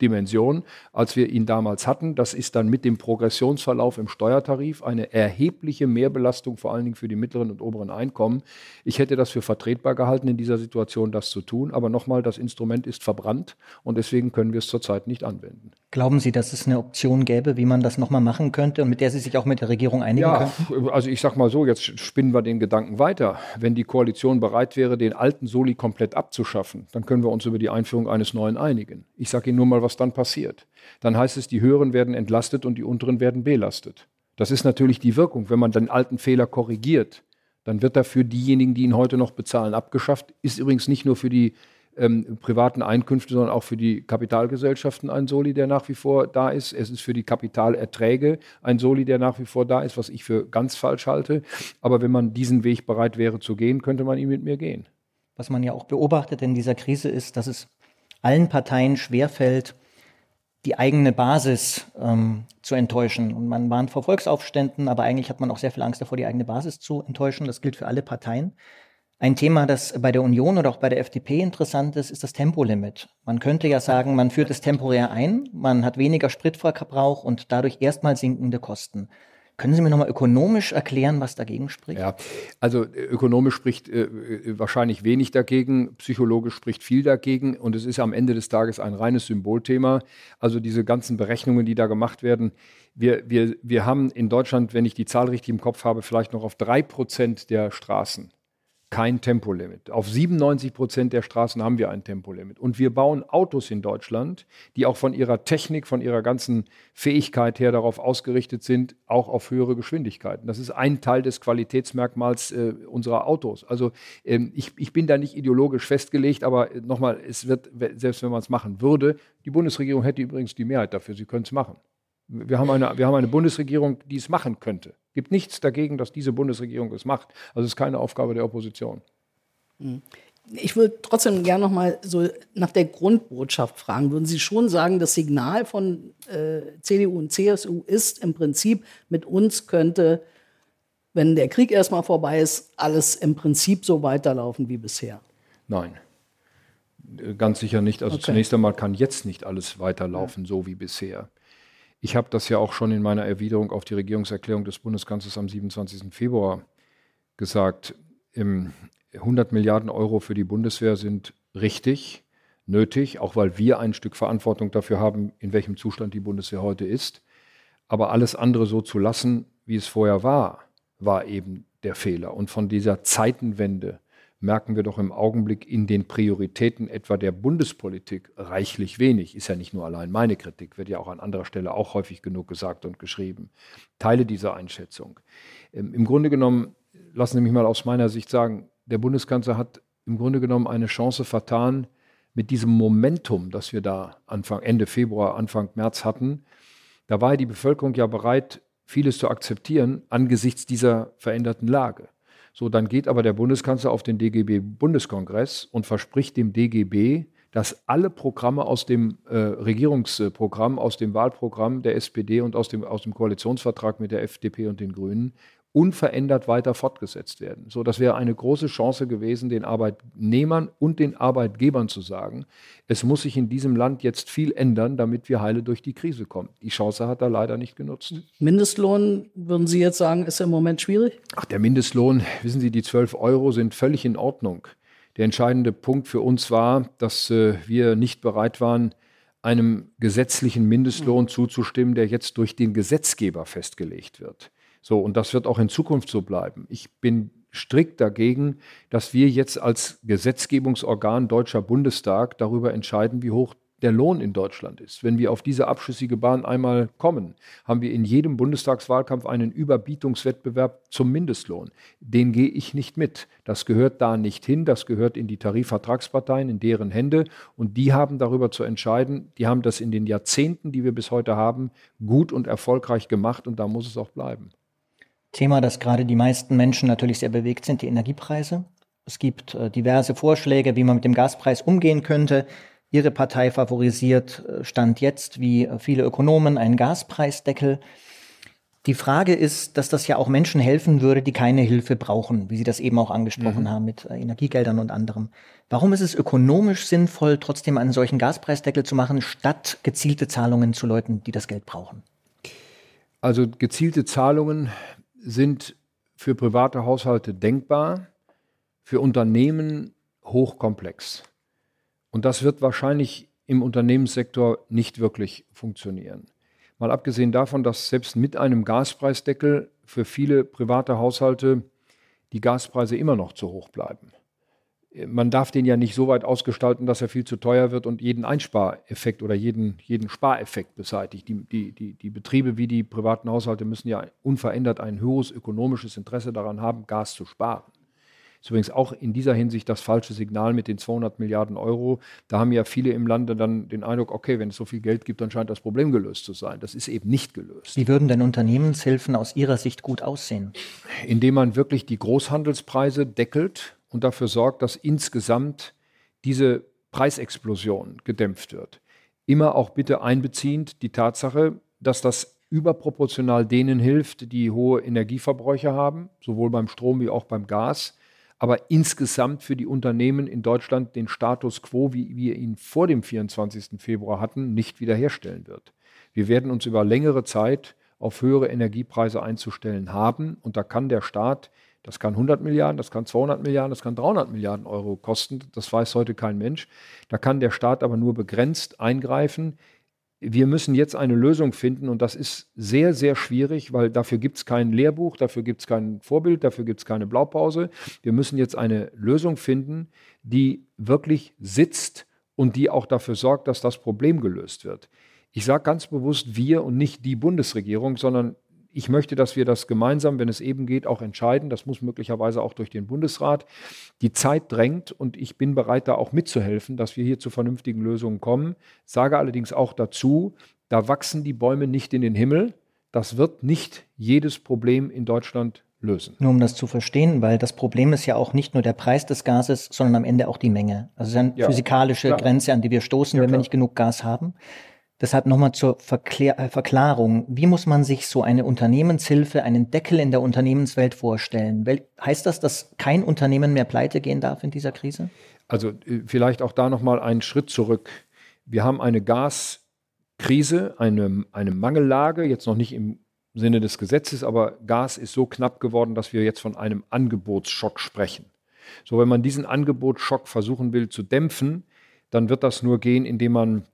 Dimension, als wir ihn damals hatten. Das ist dann mit dem Progressionsverlauf im Steuertarif eine erhebliche Mehrbelastung, vor allen Dingen für die mittleren und oberen Einkommen. Ich hätte das für vertretbar gehalten, in dieser Situation das zu tun. Aber nochmal, das Instrument ist verbrannt und deswegen können wir es zurzeit nicht anwenden. Glauben Sie, dass es eine Option gäbe, wie man das nochmal machen könnte und mit der Sie sich auch mit der Regierung einigen ja, könnten? Also ich sage mal so, jetzt spinnen wir den Gedanken weiter. Wenn die Koalition bereit wäre, den alten Soli komplett abzuschaffen, dann können wir uns über die Einführung eines neuen einigen. Ich sage Ihnen nur mal, was dann passiert. Dann heißt es, die Höheren werden entlastet und die Unteren werden belastet. Das ist natürlich die Wirkung. Wenn man den alten Fehler korrigiert, dann wird er für diejenigen, die ihn heute noch bezahlen, abgeschafft. Ist übrigens nicht nur für die ähm, privaten Einkünfte, sondern auch für die Kapitalgesellschaften ein Soli, der nach wie vor da ist. Es ist für die Kapitalerträge ein Soli, der nach wie vor da ist, was ich für ganz falsch halte. Aber wenn man diesen Weg bereit wäre zu gehen, könnte man ihn mit mir gehen. Was man ja auch beobachtet in dieser Krise ist, dass es allen Parteien schwerfällt, die eigene Basis ähm, zu enttäuschen. Und man warnt vor Volksaufständen, aber eigentlich hat man auch sehr viel Angst davor, die eigene Basis zu enttäuschen. Das gilt für alle Parteien. Ein Thema, das bei der Union oder auch bei der FDP interessant ist, ist das Tempolimit. Man könnte ja sagen, man führt es temporär ein, man hat weniger Spritverbrauch und dadurch erstmal sinkende Kosten. Können Sie mir nochmal ökonomisch erklären, was dagegen spricht? Ja, also äh, ökonomisch spricht äh, äh, wahrscheinlich wenig dagegen, psychologisch spricht viel dagegen und es ist am Ende des Tages ein reines Symbolthema. Also diese ganzen Berechnungen, die da gemacht werden, wir, wir, wir haben in Deutschland, wenn ich die Zahl richtig im Kopf habe, vielleicht noch auf drei Prozent der Straßen kein Tempolimit. Auf 97 Prozent der Straßen haben wir ein Tempolimit. Und wir bauen Autos in Deutschland, die auch von ihrer Technik, von ihrer ganzen Fähigkeit her darauf ausgerichtet sind, auch auf höhere Geschwindigkeiten. Das ist ein Teil des Qualitätsmerkmals äh, unserer Autos. Also ähm, ich, ich bin da nicht ideologisch festgelegt, aber äh, nochmal, es wird, selbst wenn man es machen würde, die Bundesregierung hätte übrigens die Mehrheit dafür, sie können es machen. Wir haben, eine, wir haben eine Bundesregierung, die es machen könnte. Es gibt nichts dagegen, dass diese Bundesregierung es macht. Also es ist keine Aufgabe der Opposition. Hm. Ich würde trotzdem gerne noch mal so nach der Grundbotschaft fragen. Würden Sie schon sagen, das Signal von äh, CDU und CSU ist im Prinzip, mit uns könnte, wenn der Krieg erstmal vorbei ist, alles im Prinzip so weiterlaufen wie bisher? Nein. Ganz sicher nicht. Also okay. zunächst einmal kann jetzt nicht alles weiterlaufen, ja. so wie bisher. Ich habe das ja auch schon in meiner Erwiderung auf die Regierungserklärung des Bundeskanzlers am 27. Februar gesagt. 100 Milliarden Euro für die Bundeswehr sind richtig, nötig, auch weil wir ein Stück Verantwortung dafür haben, in welchem Zustand die Bundeswehr heute ist. Aber alles andere so zu lassen, wie es vorher war, war eben der Fehler. Und von dieser Zeitenwende merken wir doch im Augenblick in den Prioritäten etwa der Bundespolitik reichlich wenig. Ist ja nicht nur allein meine Kritik, wird ja auch an anderer Stelle auch häufig genug gesagt und geschrieben. Teile dieser Einschätzung. Ähm, Im Grunde genommen, lassen Sie mich mal aus meiner Sicht sagen, der Bundeskanzler hat im Grunde genommen eine Chance vertan, mit diesem Momentum, das wir da Anfang, Ende Februar, Anfang März hatten, da war die Bevölkerung ja bereit, vieles zu akzeptieren angesichts dieser veränderten Lage. So, dann geht aber der Bundeskanzler auf den DGB-Bundeskongress und verspricht dem DGB, dass alle Programme aus dem äh, Regierungsprogramm, aus dem Wahlprogramm der SPD und aus dem, aus dem Koalitionsvertrag mit der FDP und den Grünen unverändert weiter fortgesetzt werden. So, das wäre eine große Chance gewesen, den Arbeitnehmern und den Arbeitgebern zu sagen, es muss sich in diesem Land jetzt viel ändern, damit wir heile durch die Krise kommen. Die Chance hat er leider nicht genutzt. Mindestlohn, würden Sie jetzt sagen, ist im Moment schwierig? Ach, der Mindestlohn, wissen Sie, die 12 Euro sind völlig in Ordnung. Der entscheidende Punkt für uns war, dass äh, wir nicht bereit waren, einem gesetzlichen Mindestlohn mhm. zuzustimmen, der jetzt durch den Gesetzgeber festgelegt wird. So, und das wird auch in Zukunft so bleiben. Ich bin strikt dagegen, dass wir jetzt als Gesetzgebungsorgan Deutscher Bundestag darüber entscheiden, wie hoch der Lohn in Deutschland ist. Wenn wir auf diese abschüssige Bahn einmal kommen, haben wir in jedem Bundestagswahlkampf einen Überbietungswettbewerb zum Mindestlohn. Den gehe ich nicht mit. Das gehört da nicht hin. Das gehört in die Tarifvertragsparteien, in deren Hände. Und die haben darüber zu entscheiden. Die haben das in den Jahrzehnten, die wir bis heute haben, gut und erfolgreich gemacht. Und da muss es auch bleiben. Thema, das gerade die meisten Menschen natürlich sehr bewegt, sind die Energiepreise. Es gibt äh, diverse Vorschläge, wie man mit dem Gaspreis umgehen könnte. Ihre Partei favorisiert äh, Stand jetzt, wie äh, viele Ökonomen, einen Gaspreisdeckel. Die Frage ist, dass das ja auch Menschen helfen würde, die keine Hilfe brauchen, wie Sie das eben auch angesprochen mhm. haben mit Energiegeldern und anderem. Warum ist es ökonomisch sinnvoll, trotzdem einen solchen Gaspreisdeckel zu machen, statt gezielte Zahlungen zu Leuten, die das Geld brauchen? Also gezielte Zahlungen sind für private Haushalte denkbar, für Unternehmen hochkomplex. Und das wird wahrscheinlich im Unternehmenssektor nicht wirklich funktionieren. Mal abgesehen davon, dass selbst mit einem Gaspreisdeckel für viele private Haushalte die Gaspreise immer noch zu hoch bleiben. Man darf den ja nicht so weit ausgestalten, dass er viel zu teuer wird und jeden Einspareffekt oder jeden, jeden Spareffekt beseitigt. Die, die, die, die Betriebe wie die privaten Haushalte müssen ja unverändert ein höheres ökonomisches Interesse daran haben, Gas zu sparen. Ist übrigens auch in dieser Hinsicht das falsche Signal mit den 200 Milliarden Euro. Da haben ja viele im Lande dann den Eindruck, okay, wenn es so viel Geld gibt, dann scheint das Problem gelöst zu sein. Das ist eben nicht gelöst. Wie würden denn Unternehmenshilfen aus Ihrer Sicht gut aussehen? Indem man wirklich die Großhandelspreise deckelt und dafür sorgt, dass insgesamt diese Preisexplosion gedämpft wird. Immer auch bitte einbeziehend die Tatsache, dass das überproportional denen hilft, die hohe Energieverbräuche haben, sowohl beim Strom wie auch beim Gas aber insgesamt für die Unternehmen in Deutschland den Status quo, wie wir ihn vor dem 24. Februar hatten, nicht wiederherstellen wird. Wir werden uns über längere Zeit auf höhere Energiepreise einzustellen haben und da kann der Staat, das kann 100 Milliarden, das kann 200 Milliarden, das kann 300 Milliarden Euro kosten, das weiß heute kein Mensch. Da kann der Staat aber nur begrenzt eingreifen, wir müssen jetzt eine Lösung finden und das ist sehr, sehr schwierig, weil dafür gibt es kein Lehrbuch, dafür gibt es kein Vorbild, dafür gibt es keine Blaupause. Wir müssen jetzt eine Lösung finden, die wirklich sitzt und die auch dafür sorgt, dass das Problem gelöst wird. Ich sage ganz bewusst wir und nicht die Bundesregierung, sondern ich möchte, dass wir das gemeinsam, wenn es eben geht, auch entscheiden. Das muss möglicherweise auch durch den Bundesrat. Die Zeit drängt und ich bin bereit, da auch mitzuhelfen, dass wir hier zu vernünftigen Lösungen kommen. Sage allerdings auch dazu, da wachsen die Bäume nicht in den Himmel. Das wird nicht jedes Problem in Deutschland lösen. Nur um das zu verstehen, weil das Problem ist ja auch nicht nur der Preis des Gases, sondern am Ende auch die Menge. Also es ist eine ja, physikalische klar. Grenze, an die wir stoßen, ja, wenn wir nicht genug Gas haben. Deshalb nochmal zur Verklär äh, Verklarung. Wie muss man sich so eine Unternehmenshilfe, einen Deckel in der Unternehmenswelt vorstellen? Wel heißt das, dass kein Unternehmen mehr pleite gehen darf in dieser Krise? Also äh, vielleicht auch da nochmal einen Schritt zurück. Wir haben eine Gaskrise, eine, eine Mangellage, jetzt noch nicht im Sinne des Gesetzes, aber Gas ist so knapp geworden, dass wir jetzt von einem Angebotsschock sprechen. So, wenn man diesen Angebotsschock versuchen will zu dämpfen, dann wird das nur gehen, indem man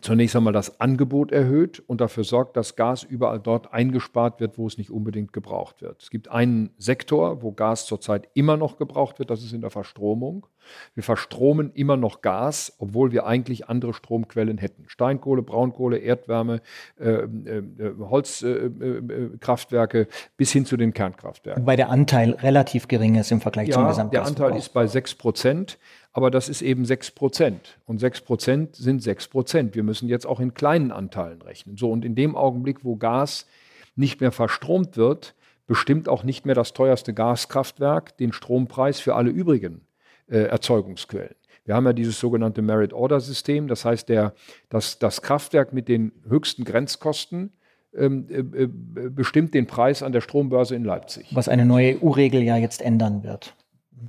zunächst einmal das Angebot erhöht und dafür sorgt, dass Gas überall dort eingespart wird, wo es nicht unbedingt gebraucht wird. Es gibt einen Sektor, wo Gas zurzeit immer noch gebraucht wird, das ist in der Verstromung. Wir verstromen immer noch Gas, obwohl wir eigentlich andere Stromquellen hätten. Steinkohle, Braunkohle, Erdwärme, äh, äh, Holzkraftwerke äh, äh bis hin zu den Kernkraftwerken. Wobei der Anteil relativ gering ist im Vergleich ja, zum Gesamtgas. Der Anteil ist bei 6 Prozent aber das ist eben 6 Prozent. Und 6 Prozent sind 6 Prozent. Wir müssen jetzt auch in kleinen Anteilen rechnen. So, und in dem Augenblick, wo Gas nicht mehr verstromt wird, bestimmt auch nicht mehr das teuerste Gaskraftwerk den Strompreis für alle übrigen äh, Erzeugungsquellen. Wir haben ja dieses sogenannte Merit-Order-System, das heißt, der, das, das Kraftwerk mit den höchsten Grenzkosten ähm, äh, äh bestimmt den Preis an der Strombörse in Leipzig. Was eine neue EU-Regel ja jetzt ändern wird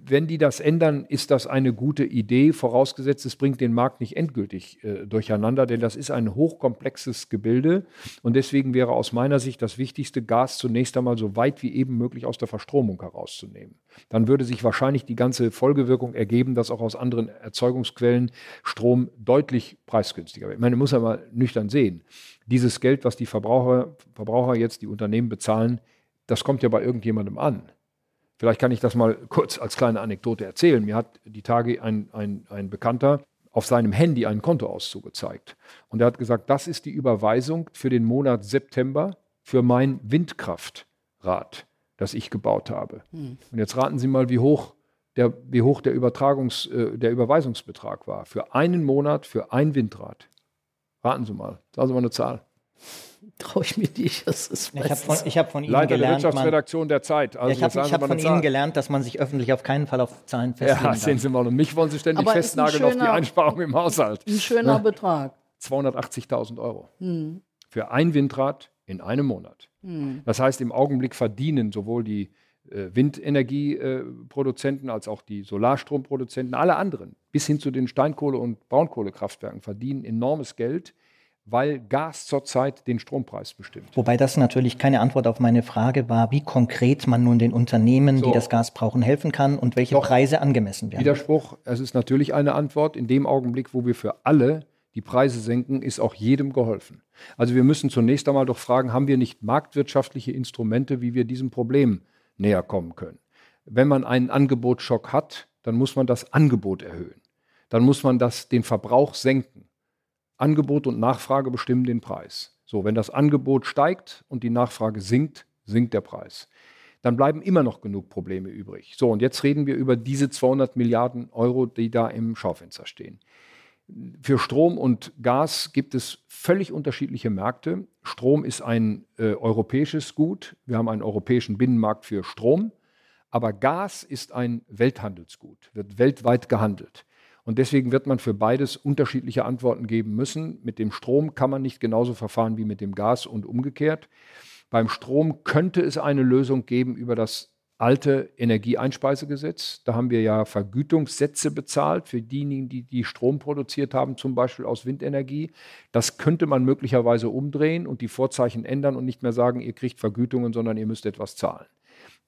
wenn die das ändern, ist das eine gute Idee, vorausgesetzt, es bringt den Markt nicht endgültig äh, durcheinander, denn das ist ein hochkomplexes Gebilde und deswegen wäre aus meiner Sicht das Wichtigste, Gas zunächst einmal so weit wie eben möglich aus der Verstromung herauszunehmen. Dann würde sich wahrscheinlich die ganze Folgewirkung ergeben, dass auch aus anderen Erzeugungsquellen Strom deutlich preisgünstiger wird. Ich meine, muss ja mal nüchtern sehen. Dieses Geld, was die Verbraucher, Verbraucher jetzt, die Unternehmen bezahlen, das kommt ja bei irgendjemandem an. Vielleicht kann ich das mal kurz als kleine Anekdote erzählen. Mir hat die Tage ein, ein, ein Bekannter auf seinem Handy einen Kontoauszug gezeigt. Und er hat gesagt, das ist die Überweisung für den Monat September für mein Windkraftrad, das ich gebaut habe. Hm. Und jetzt raten Sie mal, wie hoch der, wie hoch der, Übertragungs-, äh, der Überweisungsbetrag war. Für einen Monat, für ein Windrad. Raten Sie mal. Sagen Sie mal eine Zahl traue ich mir nicht. Das ist ich habe von, hab von Ihnen Leiter gelernt, der Wirtschaftsredaktion der Zeit. Also ich habe hab von Ihnen gelernt, dass man sich öffentlich auf keinen Fall auf Zahlen festlegen Ja, sehen Sie mal. Und mich wollen Sie ständig Aber festnageln schöner, auf die Einsparung im Haushalt. Ein schöner ja. Betrag. 280.000 Euro. Hm. Für ein Windrad in einem Monat. Mhm. Das heißt, im Augenblick verdienen sowohl die äh, Windenergieproduzenten als auch die Solarstromproduzenten, alle anderen, bis hin zu den Steinkohle- und Braunkohlekraftwerken, verdienen enormes Geld, weil Gas zurzeit den Strompreis bestimmt. Wobei das natürlich keine Antwort auf meine Frage war, wie konkret man nun den Unternehmen, so. die das Gas brauchen, helfen kann und welche Doch, Preise angemessen werden. Widerspruch, es ist natürlich eine Antwort. In dem Augenblick, wo wir für alle die Preise senken, ist auch jedem geholfen. Also wir müssen zunächst einmal doch fragen, haben wir nicht marktwirtschaftliche Instrumente, wie wir diesem Problem näher kommen können? Wenn man einen Angebotsschock hat, dann muss man das Angebot erhöhen. Dann muss man das, den Verbrauch senken. Angebot und Nachfrage bestimmen den Preis. So, wenn das Angebot steigt und die Nachfrage sinkt, sinkt der Preis. Dann bleiben immer noch genug Probleme übrig. So, und jetzt reden wir über diese 200 Milliarden Euro, die da im Schaufenster stehen. Für Strom und Gas gibt es völlig unterschiedliche Märkte. Strom ist ein äh, europäisches Gut. Wir haben einen europäischen Binnenmarkt für Strom. Aber Gas ist ein Welthandelsgut, wird weltweit gehandelt. Und deswegen wird man für beides unterschiedliche Antworten geben müssen. Mit dem Strom kann man nicht genauso verfahren wie mit dem Gas und umgekehrt. Beim Strom könnte es eine Lösung geben über das alte Energieeinspeisegesetz. Da haben wir ja Vergütungssätze bezahlt für diejenigen, die, die Strom produziert haben, zum Beispiel aus Windenergie. Das könnte man möglicherweise umdrehen und die Vorzeichen ändern und nicht mehr sagen, ihr kriegt Vergütungen, sondern ihr müsst etwas zahlen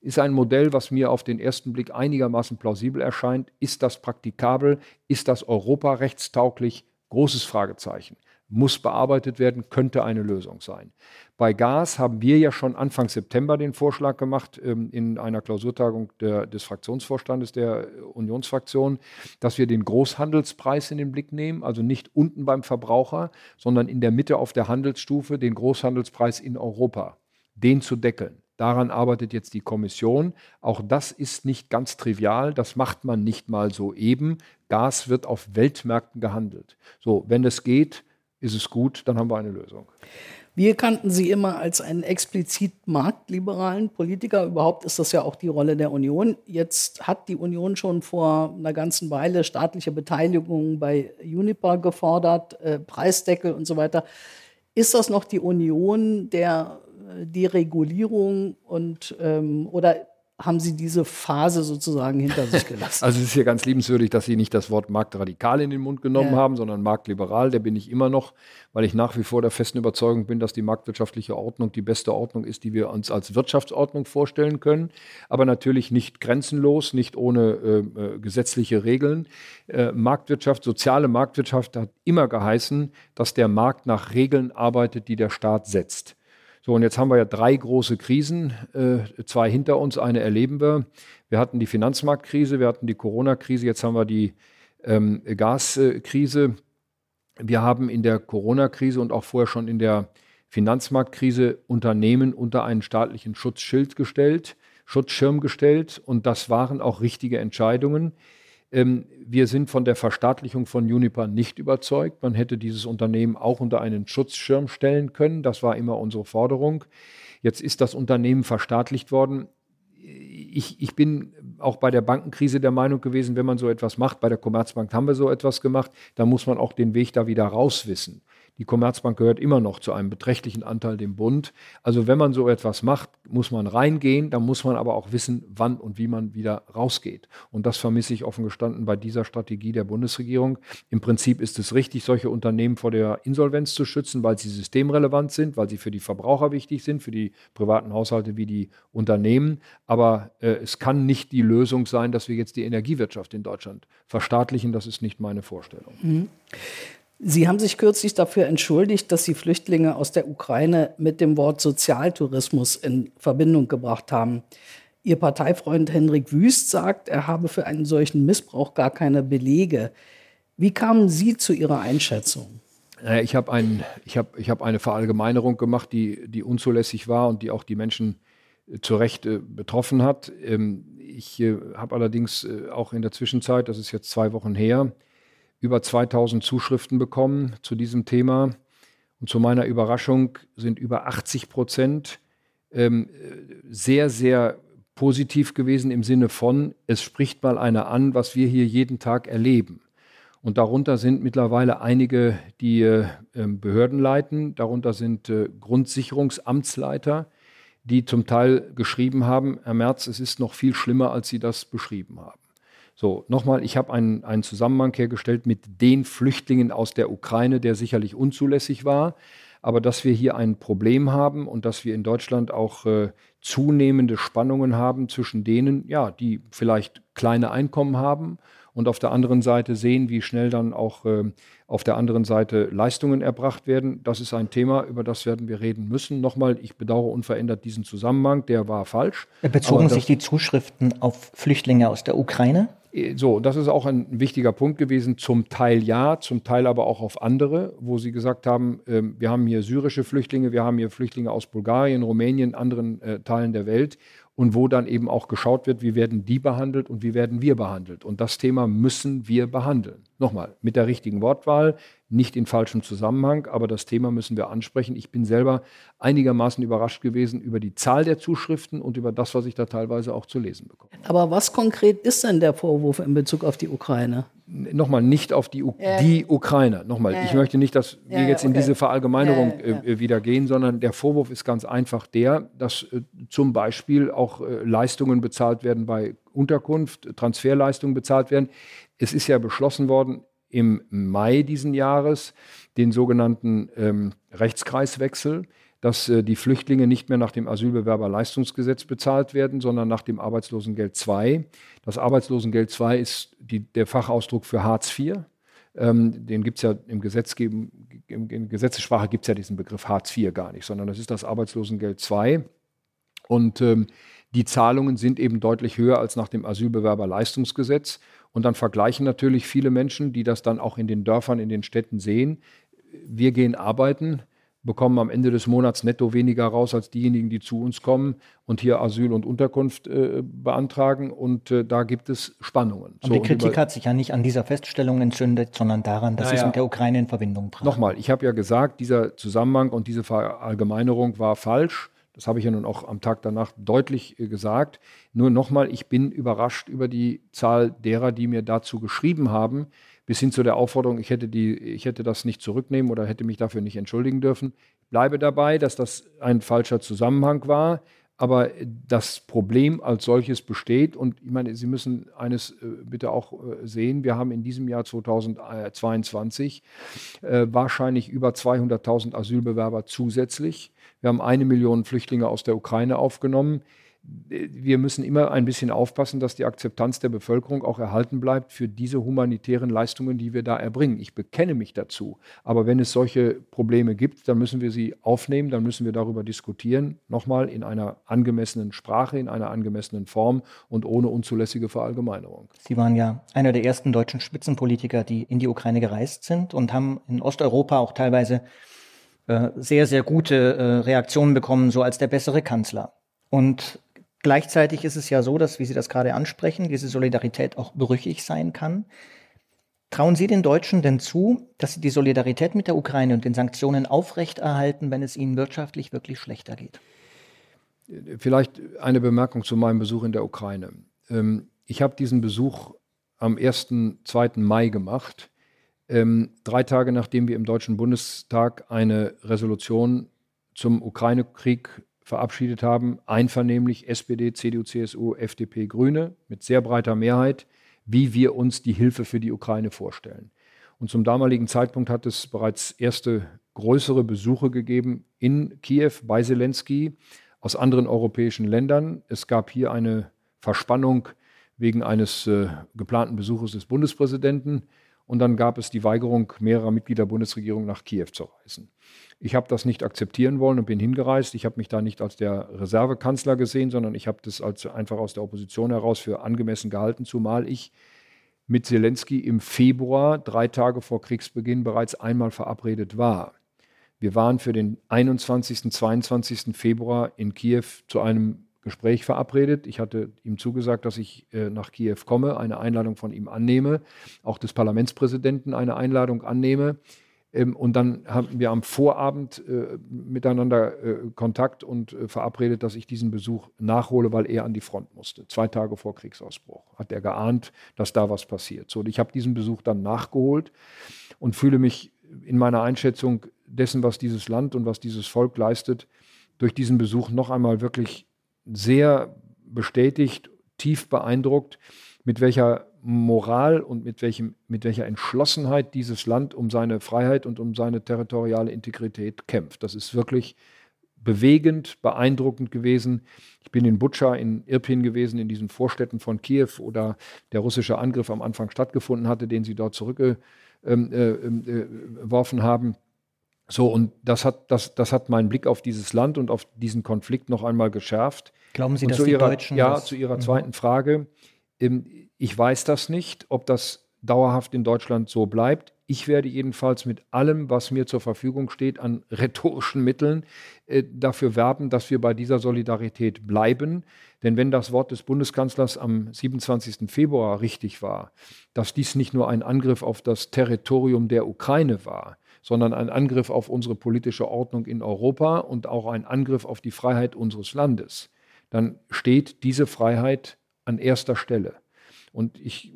ist ein Modell, was mir auf den ersten Blick einigermaßen plausibel erscheint. Ist das praktikabel? Ist das europarechtstauglich? Großes Fragezeichen. Muss bearbeitet werden, könnte eine Lösung sein. Bei Gas haben wir ja schon Anfang September den Vorschlag gemacht, ähm, in einer Klausurtagung der, des Fraktionsvorstandes der Unionsfraktion, dass wir den Großhandelspreis in den Blick nehmen, also nicht unten beim Verbraucher, sondern in der Mitte auf der Handelsstufe den Großhandelspreis in Europa, den zu deckeln. Daran arbeitet jetzt die Kommission. Auch das ist nicht ganz trivial. Das macht man nicht mal so eben. Gas wird auf Weltmärkten gehandelt. So, wenn es geht, ist es gut, dann haben wir eine Lösung. Wir kannten Sie immer als einen explizit marktliberalen Politiker. Überhaupt ist das ja auch die Rolle der Union. Jetzt hat die Union schon vor einer ganzen Weile staatliche Beteiligung bei Uniper gefordert, äh, Preisdeckel und so weiter. Ist das noch die Union der Deregulierung und ähm, oder haben Sie diese Phase sozusagen hinter sich gelassen? [laughs] Also es ist ja ganz liebenswürdig, dass Sie nicht das Wort marktradikal in den Mund genommen ja. haben, sondern marktliberal. Der bin ich immer noch, weil ich nach wie vor der festen Überzeugung bin, dass die marktwirtschaftliche Ordnung die beste Ordnung ist, die wir uns als Wirtschaftsordnung vorstellen können. Aber natürlich nicht grenzenlos, nicht ohne äh, äh gesetzliche Regeln. Äh, Marktwirtschaft, soziale Marktwirtschaft hat immer geheißen, dass der Markt nach Regeln arbeitet, die der Staat setzt. So, und jetzt haben wir ja drei große Krisen, äh, zwei hinter uns, eine erleben wir. Wir hatten die Finanzmarktkrise, wir hatten die Corona-Krise, jetzt haben wir die ähm, Gaskrise. Wir haben in der Corona-Krise und auch vorher schon in der Finanzmarktkrise Unternehmen unter einen staatlichen Schutzschild gestellt, Schutzschirm gestellt und das waren auch richtige Entscheidungen. Ähm, wir sind von der Verstaatlichung von Uniper nicht überzeugt. Man hätte dieses Unternehmen auch unter einen Schutzschirm stellen können. Das war immer unsere Forderung. Jetzt ist das Unternehmen verstaatlicht worden. Ich, ich, bin auch bei der Bankenkrise der Meinung gewesen, wenn man so etwas macht, bei der Commerzbank haben wir so etwas gemacht, dann muss man auch den Weg da wieder rauswissen. Die Commerzbank gehört immer noch zu einem beträchtlichen Anteil dem Bund. Also wenn man so etwas macht, muss man reingehen, dann muss man aber auch wissen, wann und wie man wieder rausgeht. Und das vermisse ich offen gestanden bei dieser Strategie der Bundesregierung. Im Prinzip ist es richtig, solche Unternehmen vor der Insolvenz zu schützen, weil sie systemrelevant sind, weil sie für die Verbraucher wichtig sind, für die privaten Haushalte wie die Unternehmen. Aber äh, es kann nicht die Lösung sein, dass wir jetzt die Energiewirtschaft in Deutschland verstaatlichen. Das ist nicht meine Vorstellung. Mhm. Sie haben sich kürzlich dafür entschuldigt, dass Sie Flüchtlinge aus der Ukraine mit dem Wort Sozialtourismus in Verbindung gebracht haben. Ihr Parteifreund Henrik Wüst sagt, er habe für einen solchen Missbrauch gar keine Belege. Wie kamen Sie zu Ihrer Einschätzung? Ich habe ein, hab, hab eine Verallgemeinerung gemacht, die, die unzulässig war und die auch die Menschen äh, zu Recht äh, betroffen hat. Ähm, ich äh, habe allerdings auch in der Zwischenzeit, das ist jetzt zwei Wochen her, über 2000 Zuschriften bekommen zu diesem Thema. Und zu meiner Überraschung sind über 80 Prozent ähm, sehr, sehr positiv gewesen im Sinne von, es spricht mal einer an, was wir hier jeden Tag erleben. Und darunter sind mittlerweile einige, die äh, Behörden leiten. Darunter sind äh, Grundsicherungsamtsleiter, die zum Teil geschrieben haben, Herr Merz, es ist noch viel schlimmer, als Sie das beschrieben haben. So, nochmal, ich habe einen, einen Zusammenhang hergestellt mit den Flüchtlingen aus der Ukraine, der sicherlich unzulässig war. Aber dass wir hier ein Problem haben und dass wir in Deutschland auch äh, zunehmende Spannungen haben zwischen denen, ja, die vielleicht kleine Einkommen haben und auf der anderen Seite sehen, wie schnell dann auch äh, auf der anderen Seite Leistungen erbracht werden. Das ist ein Thema, über das werden wir reden müssen. Nochmal, ich bedauere unverändert diesen Zusammenhang, der war falsch. Bezogen sich die Zuschriften auf Flüchtlinge aus der Ukraine? Äh, so, das ist auch ein wichtiger Punkt gewesen. Zum Teil ja, zum Teil aber auch auf andere, wo sie gesagt haben, äh, wir haben hier syrische Flüchtlinge, wir haben hier Flüchtlinge aus Bulgarien, Rumänien, anderen äh, Teilen der Welt und wo dann eben auch geschaut wird, wie werden die behandelt und wie werden wir behandelt. Und das Thema müssen wir behandeln. Nochmal, mit der richtigen Wortwahl, nicht in falschem Zusammenhang, aber das Thema müssen wir ansprechen. Ich bin selber einigermaßen überrascht gewesen über die Zahl der Zuschriften und über das, was ich da teilweise auch zu lesen bekomme. Aber was konkret ist denn der Vorwurf in Bezug auf die Ukraine? Nochmal nicht auf die, U äh. die Ukraine. Nochmal, äh. ich möchte nicht, dass wir äh, jetzt in okay. diese Verallgemeinerung äh, wieder gehen, sondern der Vorwurf ist ganz einfach der, dass äh, zum Beispiel auch äh, Leistungen bezahlt werden bei Unterkunft, Transferleistungen bezahlt werden. Es ist ja beschlossen worden, im Mai diesen Jahres den sogenannten ähm, Rechtskreiswechsel, dass äh, die Flüchtlinge nicht mehr nach dem Asylbewerberleistungsgesetz bezahlt werden, sondern nach dem Arbeitslosengeld II. Das Arbeitslosengeld II ist die, der Fachausdruck für Hartz IV. Ähm, den gibt es ja im Gesetzgeben, in Gesetzessprache gibt es ja diesen Begriff Hartz IV gar nicht, sondern das ist das Arbeitslosengeld II. Und ähm, die Zahlungen sind eben deutlich höher als nach dem Asylbewerberleistungsgesetz. Und dann vergleichen natürlich viele Menschen, die das dann auch in den Dörfern, in den Städten sehen. Wir gehen arbeiten, bekommen am Ende des Monats netto weniger raus als diejenigen, die zu uns kommen und hier Asyl und Unterkunft äh, beantragen. Und äh, da gibt es Spannungen. Und so, die Kritik hat sich ja nicht an dieser Feststellung entzündet, sondern daran, dass naja, es mit der Ukraine in Verbindung brachte. Nochmal, ich habe ja gesagt, dieser Zusammenhang und diese Verallgemeinerung war falsch. Das habe ich ja nun auch am Tag danach deutlich äh, gesagt. Nur nochmal, ich bin überrascht über die Zahl derer, die mir dazu geschrieben haben, bis hin zu der Aufforderung, ich hätte, die, ich hätte das nicht zurücknehmen oder hätte mich dafür nicht entschuldigen dürfen. Ich bleibe dabei, dass das ein falscher Zusammenhang war. Aber das Problem als solches besteht. Und ich meine, Sie müssen eines äh, bitte auch äh, sehen. Wir haben in diesem Jahr 2022 wahrscheinlich über 200.000 Asylbewerber zusätzlich. Wir haben eine Million Flüchtlinge aus der Ukraine aufgenommen. Wir müssen immer ein bisschen aufpassen, dass die Akzeptanz der Bevölkerung auch erhalten bleibt für diese humanitären Leistungen, die wir da erbringen. Ich bekenne mich dazu. Aber wenn es solche Probleme gibt, dann müssen wir sie aufnehmen, dann müssen wir darüber diskutieren. Nochmal in einer angemessenen Sprache, in einer angemessenen Form und ohne unzulässige Verallgemeinerung. Sie waren ja einer der ersten deutschen Spitzenpolitiker, die in die Ukraine gereist sind und haben in Osteuropa auch teilweise sehr, sehr gute äh, Reaktionen bekommen, so als der bessere Kanzler. Und gleichzeitig ist es ja so, dass, wie Sie das gerade ansprechen, diese Solidarität auch brüchig sein kann. Trauen Sie den Deutschen denn zu, dass sie die Solidarität mit der Ukraine und den Sanktionen aufrechterhalten, wenn es ihnen wirtschaftlich wirklich schlechter geht? Vielleicht eine Bemerkung zu meinem Besuch in der Ukraine. Ähm, ich habe diesen Besuch am 1., 2. Mai gemacht ähm, drei Tage nachdem wir im Deutschen Bundestag eine Resolution zum Ukraine-Krieg verabschiedet haben, einvernehmlich SPD, CDU, CSU, FDP, Grüne mit sehr breiter Mehrheit, wie wir uns die Hilfe für die Ukraine vorstellen. Und zum damaligen Zeitpunkt hat es bereits erste größere Besuche gegeben in Kiew bei Zelensky aus anderen europäischen Ländern. Es gab hier eine Verspannung wegen eines äh, geplanten Besuches des Bundespräsidenten. Und dann gab es die Weigerung mehrerer Mitglieder der Bundesregierung nach Kiew zu reisen. Ich habe das nicht akzeptieren wollen und bin hingereist. Ich habe mich da nicht als der Reservekanzler gesehen, sondern ich habe das als einfach aus der Opposition heraus für angemessen gehalten, zumal ich mit Zelensky im Februar, drei Tage vor Kriegsbeginn, bereits einmal verabredet war. Wir waren für den 21. 22. Februar in Kiew zu einem Gespräch verabredet. Ich hatte ihm zugesagt, dass ich äh, nach Kiew komme, eine Einladung von ihm annehme, auch des Parlamentspräsidenten eine Einladung annehme. Ähm, und dann haben wir am Vorabend äh, miteinander äh, Kontakt und äh, verabredet, dass ich diesen Besuch nachhole, weil er an die Front musste. Zwei Tage vor Kriegsausbruch hat er geahnt, dass da was passiert. So, und ich habe diesen Besuch dann nachgeholt und fühle mich in meiner Einschätzung dessen, was dieses Land und was dieses Volk leistet, durch diesen Besuch noch einmal wirklich sehr bestätigt, tief beeindruckt, mit welcher Moral und mit, welchem, mit welcher Entschlossenheit dieses Land um seine Freiheit und um seine territoriale Integrität kämpft. Das ist wirklich bewegend, beeindruckend gewesen. Ich bin in Butscha, in Irpin gewesen, in diesen Vorstädten von Kiew, wo da der russische Angriff am Anfang stattgefunden hatte, den sie dort zurückgeworfen ähm, äh, äh, haben. So, und das hat, das, das hat meinen Blick auf dieses Land und auf diesen Konflikt noch einmal geschärft. Glauben Sie, und dass zu die ihrer, Deutschen. Ja, das, zu Ihrer zweiten mhm. Frage. Ähm, ich weiß das nicht, ob das dauerhaft in Deutschland so bleibt. Ich werde jedenfalls mit allem, was mir zur Verfügung steht, an [laughs] rhetorischen Mitteln äh, dafür werben, dass wir bei dieser Solidarität bleiben. Denn wenn das Wort des Bundeskanzlers am 27. Februar richtig war, dass dies nicht nur ein Angriff auf das Territorium der Ukraine war, sondern ein Angriff auf unsere politische Ordnung in Europa und auch ein Angriff auf die Freiheit unseres Landes, dann steht diese Freiheit an erster Stelle. Und ich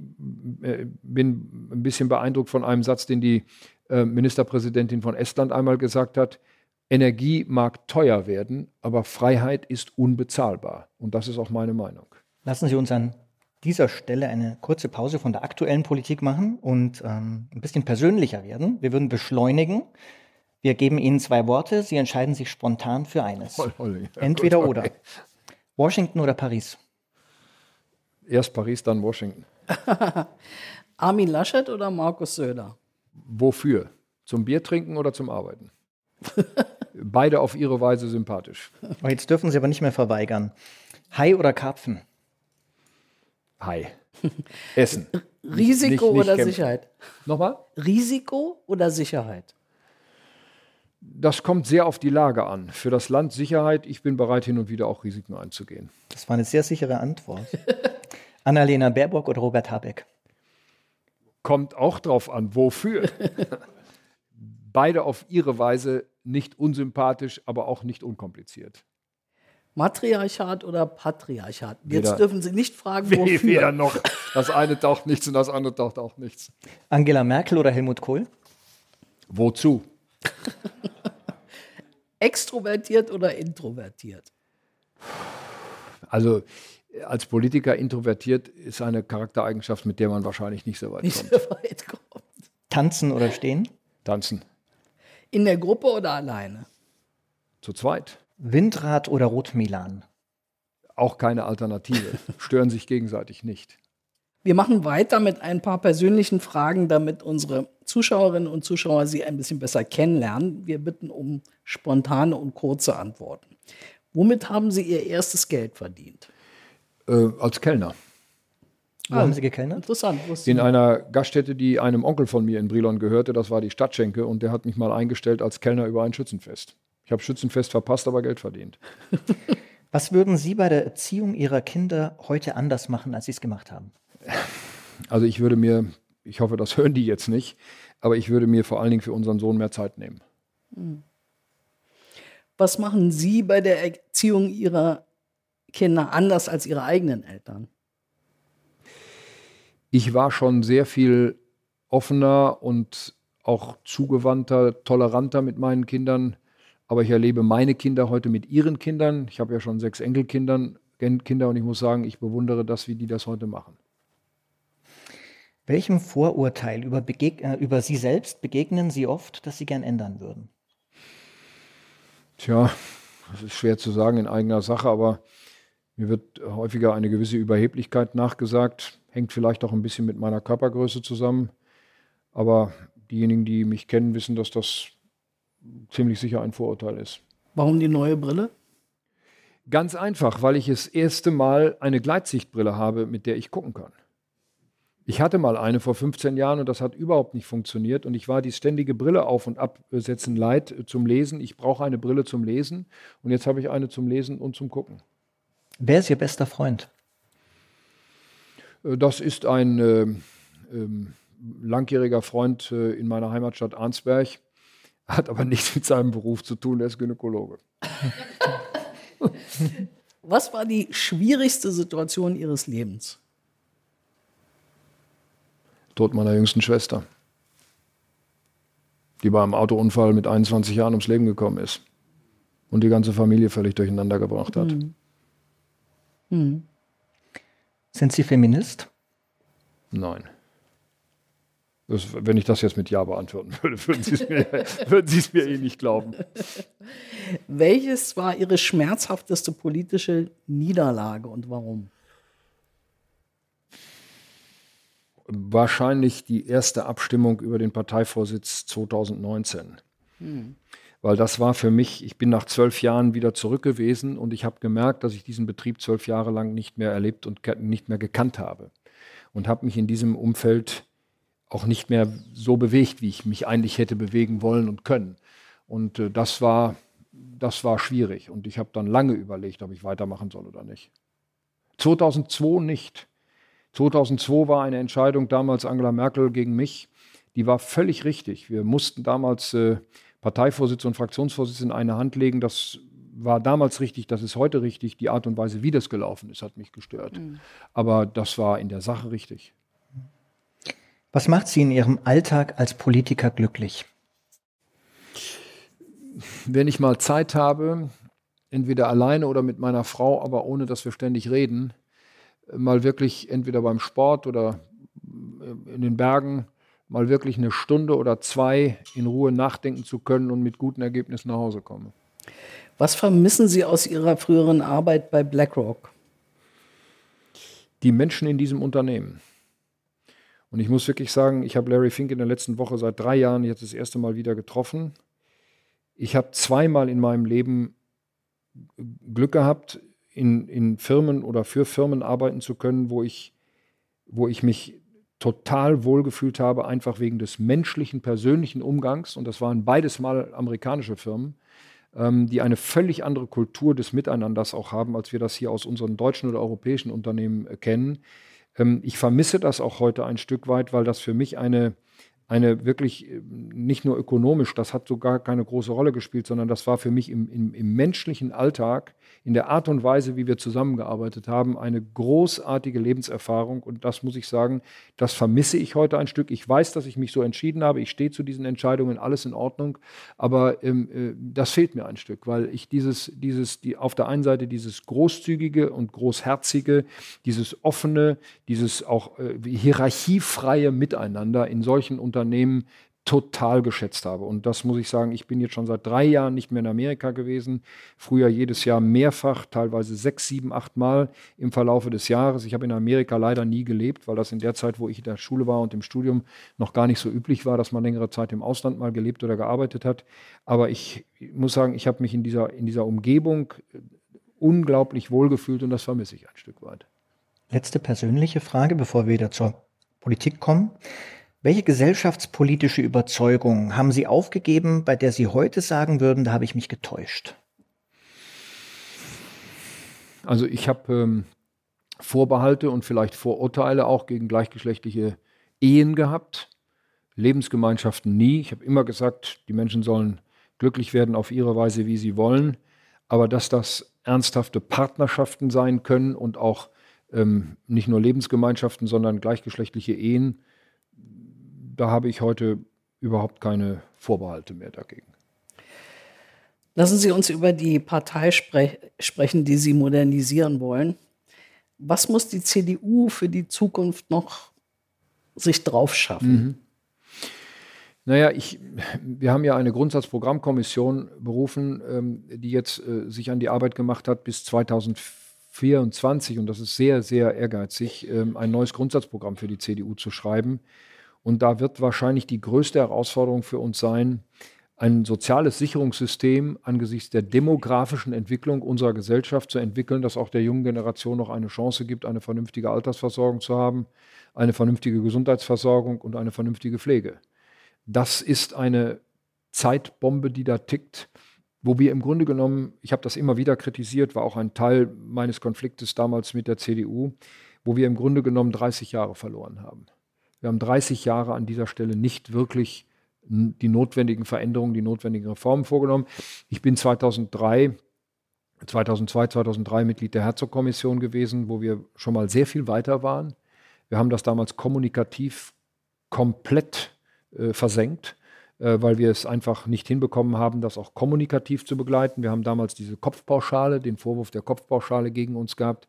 äh, bin ein bisschen beeindruckt von einem Satz, den die äh, Ministerpräsidentin von Estland einmal gesagt hat. Energie mag teuer werden, aber Freiheit ist unbezahlbar. Und das ist auch meine Meinung. Lassen Sie uns an dieser Stelle eine kurze Pause von der aktuellen Politik machen und ähm, ein bisschen persönlicher werden. Wir würden beschleunigen. Wir geben Ihnen zwei Worte. Sie entscheiden sich spontan für eines. Hol, hol, ja, Entweder gut, okay. oder. Washington oder Paris? Erst Paris, dann Washington. [laughs] Armin Laschet oder Markus Söder? Wofür? Zum Bier trinken oder zum Arbeiten? [laughs] Beide auf ihre Weise sympathisch. Oh, jetzt dürfen Sie aber nicht mehr verweigern. Hai oder Karpfen? Hai. [laughs] Essen. Risiko nicht, nicht oder kämpfen. Sicherheit? Nochmal? Risiko oder Sicherheit? Das kommt sehr auf die Lage an. Für das Land Sicherheit, ich bin bereit, hin und wieder auch Risiken einzugehen. Das war eine sehr sichere Antwort. [laughs] Annalena Baerbock oder Robert Habeck? Kommt auch drauf an, wofür. [laughs] Beide auf ihre Weise nicht unsympathisch, aber auch nicht unkompliziert. Matriarchat oder Patriarchat? Jetzt weder, dürfen Sie nicht fragen, wofür. Weder noch. Das eine taucht nichts und das andere taucht auch nichts. Angela Merkel oder Helmut Kohl? Wozu? [laughs] Extrovertiert oder introvertiert? Also als Politiker introvertiert ist eine Charaktereigenschaft, mit der man wahrscheinlich nicht so weit, nicht kommt. So weit kommt. Tanzen oder stehen? Tanzen. In der Gruppe oder alleine? Zu zweit. Windrad oder Rotmilan? Auch keine Alternative. [laughs] Stören sich gegenseitig nicht. Wir machen weiter mit ein paar persönlichen Fragen, damit unsere Zuschauerinnen und Zuschauer Sie ein bisschen besser kennenlernen. Wir bitten um spontane und kurze Antworten. Womit haben Sie Ihr erstes Geld verdient? Äh, als Kellner. Wo ah, haben Sie gekellnert? Interessant. In einer Gaststätte, die einem Onkel von mir in Brilon gehörte, das war die Stadtschenke, und der hat mich mal eingestellt als Kellner über ein Schützenfest. Ich habe Schützenfest verpasst, aber Geld verdient. [laughs] Was würden Sie bei der Erziehung Ihrer Kinder heute anders machen, als Sie es gemacht haben? Also ich würde mir, ich hoffe, das hören die jetzt nicht, aber ich würde mir vor allen Dingen für unseren Sohn mehr Zeit nehmen. Hm. Was machen Sie bei der Erziehung Ihrer Kinder anders als Ihre eigenen Eltern? Ich war schon sehr viel offener und auch zugewandter, toleranter mit meinen Kindern aber ich erlebe meine Kinder heute mit ihren Kindern. Ich habe ja schon sechs Enkelkinder Kinder und ich muss sagen, ich bewundere das, wie die das heute machen. Welchem Vorurteil über, äh, über Sie selbst begegnen Sie oft, das Sie gern ändern würden? Tja, das ist schwer zu sagen in eigener Sache, aber mir wird häufiger eine gewisse Überheblichkeit nachgesagt. Hängt vielleicht auch ein bisschen mit meiner Körpergröße zusammen. Aber diejenigen, die mich kennen, wissen, dass das ziemlich sicher ein Vorurteil ist. Warum die neue Brille? Ganz einfach, weil ich das erste Mal eine Gleitsichtbrille habe, mit der ich gucken kann. Ich hatte mal eine vor 15 Jahren und das hat überhaupt nicht funktioniert. Und ich war die ständige Brille auf und absetzen leid zum Lesen. Ich brauche eine Brille zum Lesen und jetzt habe ich eine zum Lesen und zum Gucken. Wer ist Ihr bester Freund? Äh, das ist ein äh, äh, langjähriger Freund äh, in meiner Heimatstadt Arnsberg hat aber nichts mit seinem Beruf zu tun, er ist Gynäkologe. [laughs] Was war die schwierigste Situation Ihres Lebens? Tod meiner jüngsten Schwester, die bei einem Autounfall mit 21 Jahren ums Leben gekommen ist und die ganze Familie völlig durcheinander gebracht hat. Mhm. Mhm. Sind Sie Feminist? Nein. Das, wenn ich das jetzt mit Ja beantworten würde, würden Sie es mir, [laughs] würden Sie es mir eh nicht glauben. Welches war Ihre schmerzhafteste politische Niederlage und warum? Wahrscheinlich die erste Abstimmung über den Parteivorsitz 2019. Hm. Weil das war für mich, ich bin nach zwölf Jahren wieder zurück gewesen und ich habe gemerkt, dass ich diesen Betrieb zwölf Jahre lang nicht mehr erlebt und nicht mehr gekannt habe. Und habe mich in diesem Umfeld auch nicht mehr so bewegt, wie ich mich eigentlich hätte bewegen wollen und können. Und äh, das, war, das war schwierig. Und ich habe dann lange überlegt, ob ich weitermachen soll oder nicht. 2002 nicht. 2002 war eine Entscheidung damals Angela Merkel gegen mich, die war völlig richtig. Wir mussten damals äh, Parteivorsitz und Fraktionsvorsitz in eine Hand legen. Das war damals richtig, das ist heute richtig. Die Art und Weise, wie das gelaufen ist, hat mich gestört. Mhm. Aber das war in der Sache richtig. Was macht Sie in Ihrem Alltag als Politiker glücklich? Wenn ich mal Zeit habe, entweder alleine oder mit meiner Frau, aber ohne dass wir ständig reden, mal wirklich entweder beim Sport oder in den Bergen mal wirklich eine Stunde oder zwei in Ruhe nachdenken zu können und mit guten Ergebnissen nach Hause komme. Was vermissen Sie aus Ihrer früheren Arbeit bei BlackRock? Die Menschen in diesem Unternehmen. Und ich muss wirklich sagen, ich habe Larry Fink in der letzten Woche seit drei Jahren jetzt das erste Mal wieder getroffen. Ich habe zweimal in meinem Leben Glück gehabt, in, in Firmen oder für Firmen arbeiten zu können, wo ich, wo ich mich total wohlgefühlt habe, einfach wegen des menschlichen, persönlichen Umgangs. Und das waren beides mal amerikanische Firmen, ähm, die eine völlig andere Kultur des Miteinanders auch haben, als wir das hier aus unseren deutschen oder europäischen Unternehmen äh, kennen. Ähm, ich vermisse das auch heute ein Stück weit, weil das für mich eine eine wirklich äh, nicht nur ökonomisch, das hat sogar keine große Rolle gespielt, sondern das war für mich im, im, im, menschlichen Alltag, in der Art und Weise, wie wir zusammengearbeitet haben, eine großartige Lebenserfahrung. Und das muss ich sagen, das vermisse ich heute ein Stück. Ich weiß, dass ich mich so entschieden habe. Ich stehe zu diesen Entscheidungen, alles in Ordnung. Aber ähm, äh, das fehlt mir ein Stück, weil ich dieses, dieses, die, auf der einen Seite dieses großzügige und großherzige, dieses offene, dieses auch äh, hierarchiefreie Miteinander in solchen Unternehmen Unternehmen total geschätzt habe. Und das muss ich sagen, ich bin jetzt schon seit drei Jahren nicht mehr in Amerika gewesen. Früher jedes Jahr mehrfach, teilweise sechs, sieben, acht Mal im Verlaufe des Jahres. Ich habe in Amerika leider nie gelebt, weil das in der Zeit, wo ich in der Schule war und im Studium noch gar nicht so üblich war, dass man längere Zeit im Ausland mal gelebt oder gearbeitet hat. Aber ich muss sagen, ich habe mich in dieser, in dieser Umgebung unglaublich wohlgefühlt und das vermisse ich ein Stück weit. Letzte persönliche Frage, bevor wir wieder zur Politik kommen. Welche gesellschaftspolitische Überzeugung haben Sie aufgegeben, bei der Sie heute sagen würden, da habe ich mich getäuscht? Also ich habe ähm, Vorbehalte und vielleicht Vorurteile auch gegen gleichgeschlechtliche Ehen gehabt, Lebensgemeinschaften nie. Ich habe immer gesagt, die Menschen sollen glücklich werden auf ihre Weise, wie sie wollen, aber dass das ernsthafte Partnerschaften sein können und auch ähm, nicht nur Lebensgemeinschaften, sondern gleichgeschlechtliche Ehen, da habe ich heute überhaupt keine Vorbehalte mehr dagegen. Lassen Sie uns über die Partei spre sprechen, die Sie modernisieren wollen. Was muss die CDU für die Zukunft noch sich drauf schaffen? Mhm. Naja, ich, wir haben ja eine Grundsatzprogrammkommission berufen, ähm, die jetzt äh, sich an die Arbeit gemacht hat bis 2024, und das ist sehr, sehr ehrgeizig, ähm, ein neues Grundsatzprogramm für die CDU zu schreiben. Und da wird wahrscheinlich die größte Herausforderung für uns sein, ein soziales Sicherungssystem angesichts der demografischen Entwicklung unserer Gesellschaft zu entwickeln, das auch der jungen Generation noch eine Chance gibt, eine vernünftige Altersversorgung zu haben, eine vernünftige Gesundheitsversorgung und eine vernünftige Pflege. Das ist eine Zeitbombe, die da tickt, wo wir im Grunde genommen, ich habe das immer wieder kritisiert, war auch ein Teil meines Konfliktes damals mit der CDU, wo wir im Grunde genommen 30 Jahre verloren haben. Wir haben 30 Jahre an dieser Stelle nicht wirklich die notwendigen Veränderungen, die notwendigen Reformen vorgenommen. Ich bin 2003 2002, 2003 Mitglied der Herzog-Kommission gewesen, wo wir schon mal sehr viel weiter waren. Wir haben das damals kommunikativ komplett äh, versenkt, äh, weil wir es einfach nicht hinbekommen haben, das auch kommunikativ zu begleiten. Wir haben damals diese Kopfpauschale, den Vorwurf der Kopfpauschale gegen uns gehabt.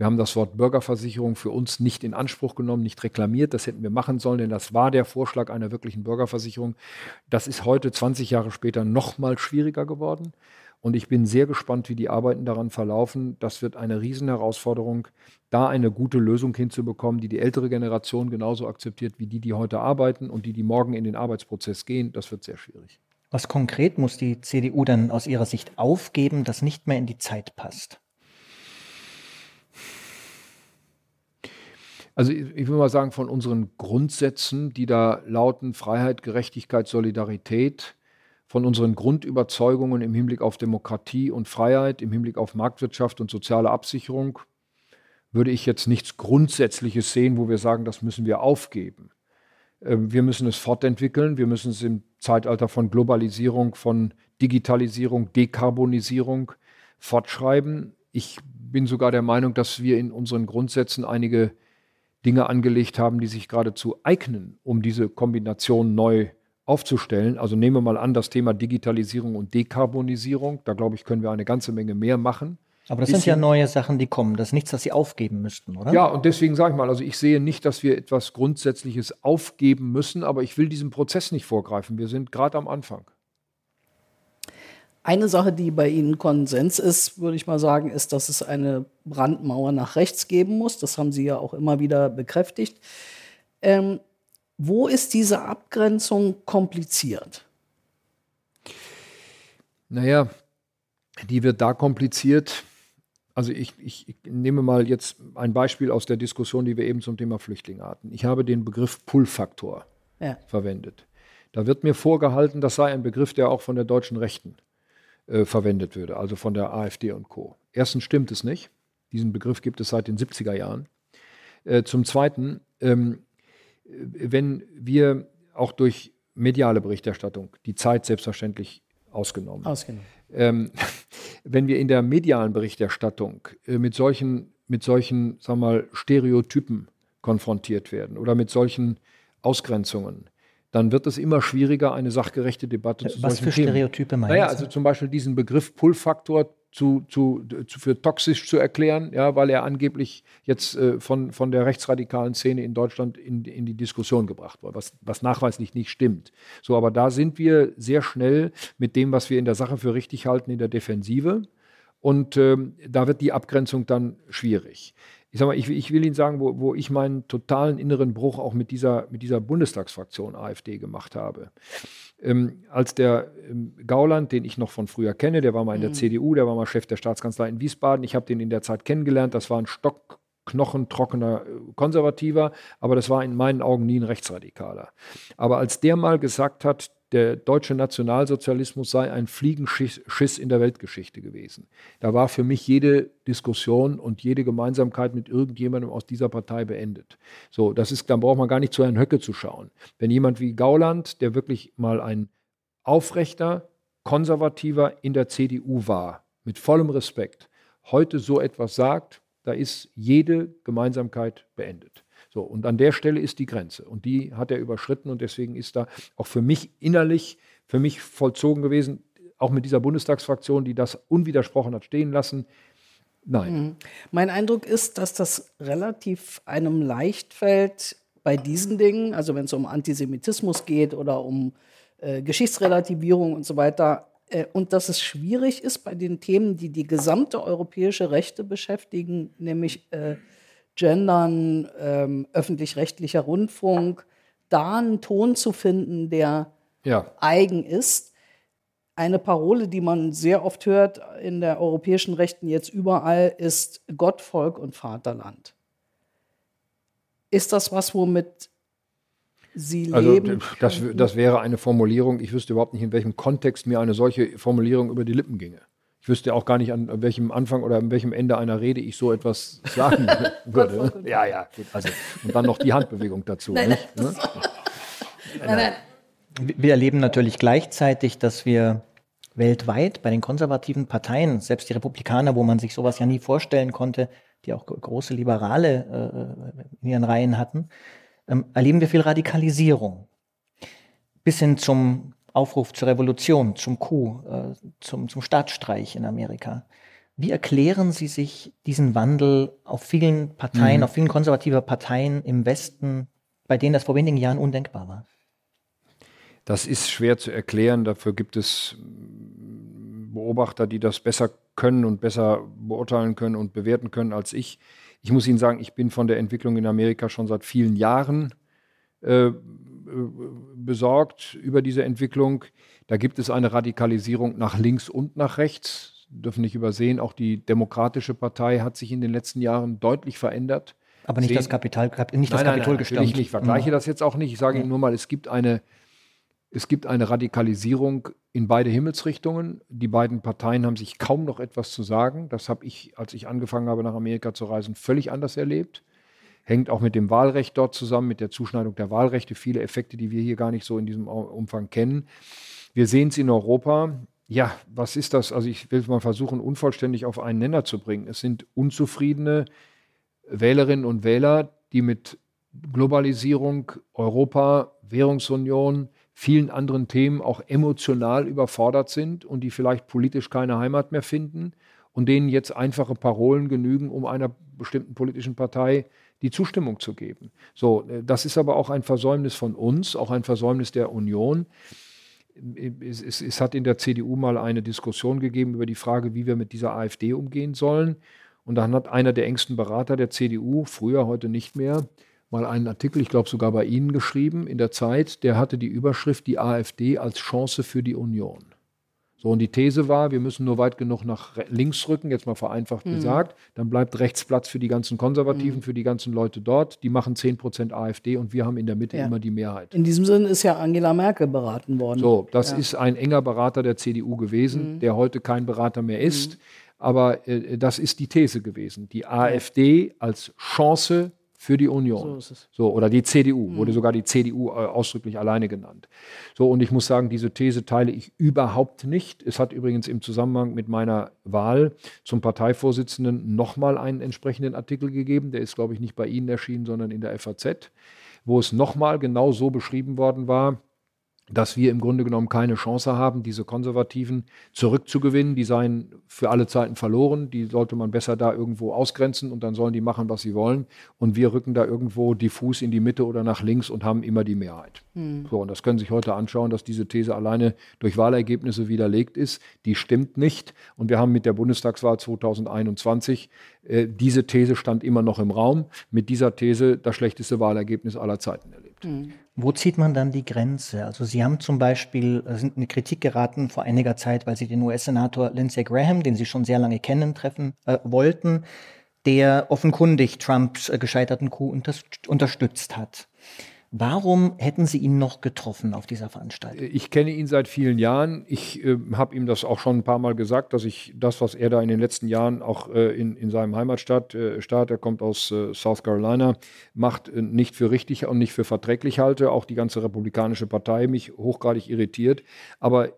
Wir haben das Wort Bürgerversicherung für uns nicht in Anspruch genommen, nicht reklamiert. Das hätten wir machen sollen, denn das war der Vorschlag einer wirklichen Bürgerversicherung. Das ist heute, 20 Jahre später, noch mal schwieriger geworden. Und ich bin sehr gespannt, wie die Arbeiten daran verlaufen. Das wird eine Riesenherausforderung, da eine gute Lösung hinzubekommen, die die ältere Generation genauso akzeptiert wie die, die heute arbeiten und die, die morgen in den Arbeitsprozess gehen. Das wird sehr schwierig. Was konkret muss die CDU dann aus Ihrer Sicht aufgeben, das nicht mehr in die Zeit passt? Also ich will mal sagen, von unseren Grundsätzen, die da lauten Freiheit, Gerechtigkeit, Solidarität, von unseren Grundüberzeugungen im Hinblick auf Demokratie und Freiheit, im Hinblick auf Marktwirtschaft und soziale Absicherung, würde ich jetzt nichts Grundsätzliches sehen, wo wir sagen, das müssen wir aufgeben. Ähm, wir müssen es fortentwickeln, wir müssen es im Zeitalter von Globalisierung, von Digitalisierung, Dekarbonisierung fortschreiben. Ich bin sogar der Meinung, dass wir in unseren Grundsätzen einige Dinge angelegt haben, die sich geradezu eignen, um diese Kombination neu aufzustellen. Also nehmen wir mal an, das Thema Digitalisierung und Dekarbonisierung. Da glaube ich, können wir eine ganze Menge mehr machen. Aber das sind ja neue Sachen, die kommen. Das ist nichts, das Sie aufgeben müssten, oder? Ja, und deswegen sage ich mal, also ich sehe nicht, dass wir etwas Grundsätzliches aufgeben müssen, aber ich will diesem Prozess nicht vorgreifen. Wir sind gerade am Anfang. Eine Sache, die bei Ihnen Konsens ist, würde ich mal sagen, ist, dass es eine Brandmauer nach rechts geben muss. Das haben Sie ja auch immer wieder bekräftigt. Ähm, wo ist diese Abgrenzung kompliziert? Naja, die wird da kompliziert. Also ich, ich, ich, nehme mal jetzt ein Beispiel aus der Diskussion, die wir eben zum Thema Flüchtlinge hatten. Ich habe den Begriff Pull-Faktor ja. verwendet. Da wird mir vorgehalten, das sei ein Begriff, der auch von der deutschen Rechten äh, verwendet würde, also von der AfD und Co. Erstens stimmt es nicht. Diesen Begriff gibt es seit den 70er Jahren. Äh, zum Zweiten, ähm, wenn wir auch durch mediale Berichterstattung, die Zeit selbstverständlich ausgenommen, ausgenommen. Ähm, [laughs] wenn wir in der medialen Berichterstattung äh, mit solchen, mit solchen, sagen wir mal, Stereotypen konfrontiert werden oder mit solchen Ausgrenzungen, dann wird es immer schwieriger, eine sachgerechte Debatte zu Was für Stereotype meinen Naja, also zum Beispiel diesen Begriff Pull-Faktor zu, zu, zu, für toxisch zu erklären, ja, weil er angeblich jetzt äh, von, von der rechtsradikalen Szene in Deutschland in, in die Diskussion gebracht wurde, was, was nachweislich nicht stimmt. So, aber da sind wir sehr schnell mit dem, was wir in der Sache für richtig halten, in der Defensive. Und ähm, da wird die Abgrenzung dann schwierig ich sag mal, ich, ich will Ihnen sagen, wo, wo, ich meinen totalen inneren Bruch auch mit dieser, mit dieser Bundestagsfraktion AfD gemacht habe. Ähm, als der ähm, Gauland, den ich noch von früher kenne, der war mal in der mhm. CDU, der war mal Chef der Staatskanzlei in Wiesbaden. Ich habe den in der Zeit kennengelernt. Das war ein stockknochentrockener äh, Konservativer, aber das war in meinen Augen nie ein Rechtsradikaler. Aber als der mal gesagt hat, der deutsche Nationalsozialismus sei ein Fliegenschiss in der Weltgeschichte gewesen. Da war für mich jede Diskussion und jede Gemeinsamkeit mit irgendjemandem aus dieser Partei beendet. So, das ist, dann braucht man gar nicht zu Herrn Höcke zu schauen. Wenn jemand wie Gauland, der wirklich mal ein aufrechter, konservativer in der CDU war, mit vollem Respekt, heute so etwas sagt, da ist jede Gemeinsamkeit beendet. So, und an der Stelle ist die Grenze. Und die hat er überschritten und deswegen ist da auch für mich innerlich, für mich vollzogen gewesen, auch mit dieser Bundestagsfraktion, die das unwidersprochen hat stehen lassen. Nein. Mhm. Mein Eindruck ist, dass das relativ einem leicht fällt bei diesen Dingen, also wenn es um Antisemitismus geht oder um äh, Geschichtsrelativierung und so weiter, äh, und dass es schwierig ist bei den Themen, die die gesamte europäische Rechte beschäftigen, nämlich äh, Gendern, ähm, öffentlich-rechtlicher Rundfunk, da einen Ton zu finden, der ja. eigen ist. Eine Parole, die man sehr oft hört in der europäischen Rechten jetzt überall, ist Gott, Volk und Vaterland. Ist das was, womit Sie also, leben? Das, das wäre eine Formulierung, ich wüsste überhaupt nicht, in welchem Kontext mir eine solche Formulierung über die Lippen ginge. Ich wüsste auch gar nicht, an welchem Anfang oder an welchem Ende einer Rede ich so etwas sagen [laughs] würde. ja, ja, gut. Also, und dann noch die Handbewegung dazu. Nein, nicht, ne? nein, nein. Wir erleben natürlich gleichzeitig, dass wir weltweit bei den konservativen Parteien, selbst die Republikaner, wo man sich sowas ja nie vorstellen konnte, die auch große Liberale äh, in ihren Reihen hatten, ähm, erleben wir viel Radikalisierung. Bis hin zum Aufruf zur Revolution, zum Coup, äh, zum, zum Staatsstreich in Amerika. Wie erklären Sie sich diesen Wandel auf vielen Parteien, mhm. auf vielen konservativen Parteien im Westen, bei denen das vor wenigen Jahren undenkbar war? Das ist schwer zu erklären. Dafür gibt es Beobachter, die das besser können und besser beurteilen können und bewerten können als ich. Ich muss Ihnen sagen, ich bin von der Entwicklung in Amerika schon seit vielen Jahren äh, besorgt über diese Entwicklung. Da gibt es eine Radikalisierung nach links und nach rechts. Dürfen nicht übersehen, auch die Demokratische Partei hat sich in den letzten Jahren deutlich verändert. Aber nicht Sehen, das Kapital, nicht nein, das Kapitol gestürmt. Ich nicht. vergleiche mhm. das jetzt auch nicht. Ich sage Ihnen nur mal, es gibt eine es gibt eine Radikalisierung in beide Himmelsrichtungen. Die beiden Parteien haben sich kaum noch etwas zu sagen. Das habe ich, als ich angefangen habe, nach Amerika zu reisen, völlig anders erlebt. Hängt auch mit dem Wahlrecht dort zusammen, mit der Zuschneidung der Wahlrechte. Viele Effekte, die wir hier gar nicht so in diesem Umfang kennen. Wir sehen es in Europa. Ja, was ist das? Also ich will es mal versuchen, unvollständig auf einen Nenner zu bringen. Es sind unzufriedene Wählerinnen und Wähler, die mit Globalisierung, Europa, Währungsunion, vielen anderen Themen auch emotional überfordert sind und die vielleicht politisch keine Heimat mehr finden und denen jetzt einfache Parolen genügen, um einer bestimmten politischen Partei die Zustimmung zu geben. So, äh, das ist aber auch ein Versäumnis von uns, auch ein Versäumnis der Union. Es, es, es, hat in der CDU mal eine Diskussion gegeben über die Frage, wie wir mit dieser AfD umgehen sollen. Und dann hat einer der engsten Berater der CDU, früher, heute nicht mehr, mal einen Artikel, ich glaube sogar bei Ihnen geschrieben, in der Zeit, der hatte die Überschrift Die AfD als Chance für die Union. So, und die These war, wir müssen nur weit genug nach links rücken, jetzt mal vereinfacht mhm. gesagt, dann bleibt rechts Platz für die ganzen Konservativen, mhm. für die ganzen Leute dort. Die machen 10% AfD und wir haben in der Mitte ja. immer die Mehrheit. In diesem Sinn ist ja Angela Merkel beraten worden. So, das ja. ist ein enger Berater der CDU gewesen, mhm. der heute kein Berater mehr ist. Mhm. Aber äh, das ist die These gewesen. Die AfD als Chance für die Union. So ist es. So, oder die CDU, mhm. wurde sogar die CDU äh, ausdrücklich alleine genannt. So, und ich muss sagen, diese These teile ich überhaupt nicht. Es hat übrigens im Zusammenhang mit meiner Wahl zum Parteivorsitzenden nochmal einen entsprechenden Artikel gegeben. Der ist, glaube ich, nicht bei Ihnen erschienen, sondern in der FAZ, wo es nochmal genau so beschrieben worden war, dass wir im Grunde genommen keine Chance haben, diese Konservativen zurückzugewinnen. Die seien für alle Zeiten verloren. Die sollte man besser da irgendwo ausgrenzen und dann sollen die machen, was sie wollen. Und wir rücken da irgendwo diffus in die Mitte oder nach links und haben immer die Mehrheit. Hm. So, und das können Sie sich heute anschauen, dass diese These alleine durch Wahlergebnisse widerlegt ist. Die stimmt nicht. Und wir haben mit der Bundestagswahl 2021 äh, diese These stand immer noch im Raum. Mit dieser These das schlechteste Wahlergebnis aller Zeiten erlebt. Hm. Wo zieht man dann die Grenze? Also Sie haben zum Beispiel, äh, sind in Kritik geraten vor einiger Zeit, weil Sie den US-Senator Lindsey Graham, den Sie schon sehr lange kennen, treffen äh, wollten, der offenkundig Trumps äh, gescheiterten Coup unter unterstützt hat. Warum hätten Sie ihn noch getroffen auf dieser Veranstaltung? Ich kenne ihn seit vielen Jahren. Ich äh, habe ihm das auch schon ein paar Mal gesagt, dass ich das, was er da in den letzten Jahren auch äh, in, in seinem Heimatstaat, äh, Staat, er kommt aus äh, South Carolina, macht, äh, nicht für richtig und nicht für verträglich halte. Auch die ganze Republikanische Partei mich hochgradig irritiert. Aber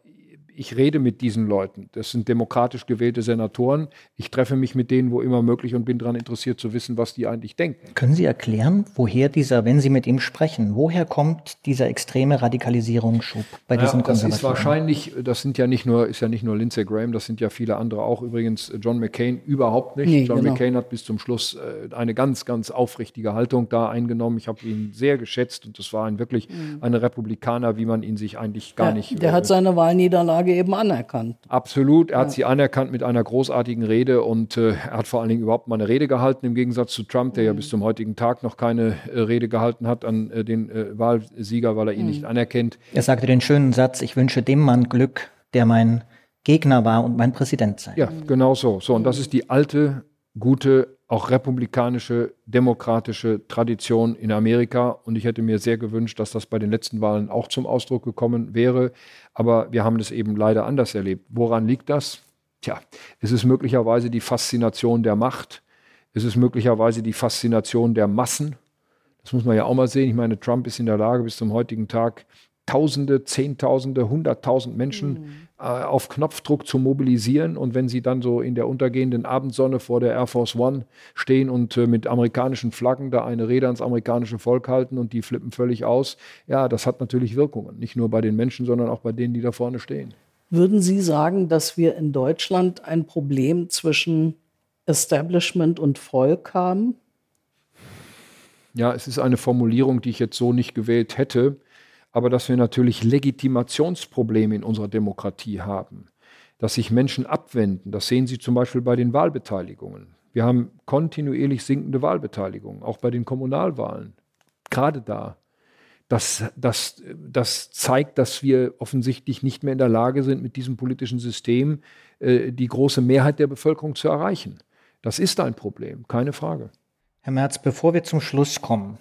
ich rede mit diesen Leuten. Das sind demokratisch gewählte Senatoren. Ich treffe mich mit denen, wo immer möglich und bin daran interessiert zu wissen, was die eigentlich denken. Können Sie erklären, woher dieser, wenn Sie mit ihm sprechen, woher kommt dieser extreme Radikalisierungsschub bei diesen ja, Das ist wahrscheinlich, das sind ja nicht nur, ist ja nicht nur Lindsey Graham, das sind ja viele andere auch. Übrigens John McCain überhaupt nicht. Nee, John genau. McCain hat bis zum Schluss äh, eine ganz, ganz aufrichtige Haltung da eingenommen. Ich habe ihn sehr geschätzt und das war ein wirklich mhm. ein Republikaner, wie man ihn sich eigentlich gar ja, nicht. Der äh, hat seine Wahlniederlage Niederlage eben anerkannt. Absolut, er hat sie anerkannt mit einer großartigen Rede und äh, er hat vor allen Dingen überhaupt mal eine Rede gehalten, im Gegensatz zu Trump, der mhm. ja bis zum heutigen Tag noch keine äh, Rede gehalten hat an äh, den äh, Wahlsieger, weil er ihn mhm. nicht anerkennt. Er sagte den schönen Satz, ich wünsche dem Mann Glück, der mein Gegner war und mein Präsident sei. Ja, genau so. So, und das ist die alte, gute auch republikanische, demokratische Tradition in Amerika. Und ich hätte mir sehr gewünscht, dass das bei den letzten Wahlen auch zum Ausdruck gekommen wäre. Aber wir haben das eben leider anders erlebt. Woran liegt das? Tja, es ist möglicherweise die Faszination der Macht. Es ist möglicherweise die Faszination der Massen. Das muss man ja auch mal sehen. Ich meine, Trump ist in der Lage, bis zum heutigen Tag Tausende, Zehntausende, Hunderttausend Menschen mhm. Äh, auf Knopfdruck zu mobilisieren. Und wenn sie dann so in der untergehenden Abendsonne vor der Air Force One stehen und äh, mit amerikanischen Flaggen da eine Rede ans amerikanische Volk halten und die flippen völlig aus, ja, das hat natürlich Wirkungen. Nicht nur bei den Menschen, sondern auch bei denen, die da vorne stehen. Würden Sie sagen, dass wir in Deutschland ein Problem zwischen Establishment und Volk haben? Ja, es ist eine Formulierung, die ich jetzt so nicht gewählt hätte aber dass wir natürlich Legitimationsprobleme in unserer Demokratie haben, dass sich Menschen abwenden. Das sehen Sie zum Beispiel bei den Wahlbeteiligungen. Wir haben kontinuierlich sinkende Wahlbeteiligungen, auch bei den Kommunalwahlen. Gerade da. Das, das, das zeigt, dass wir offensichtlich nicht mehr in der Lage sind, mit diesem politischen System äh, die große Mehrheit der Bevölkerung zu erreichen. Das ist ein Problem, keine Frage. Herr Merz, bevor wir zum Schluss kommen,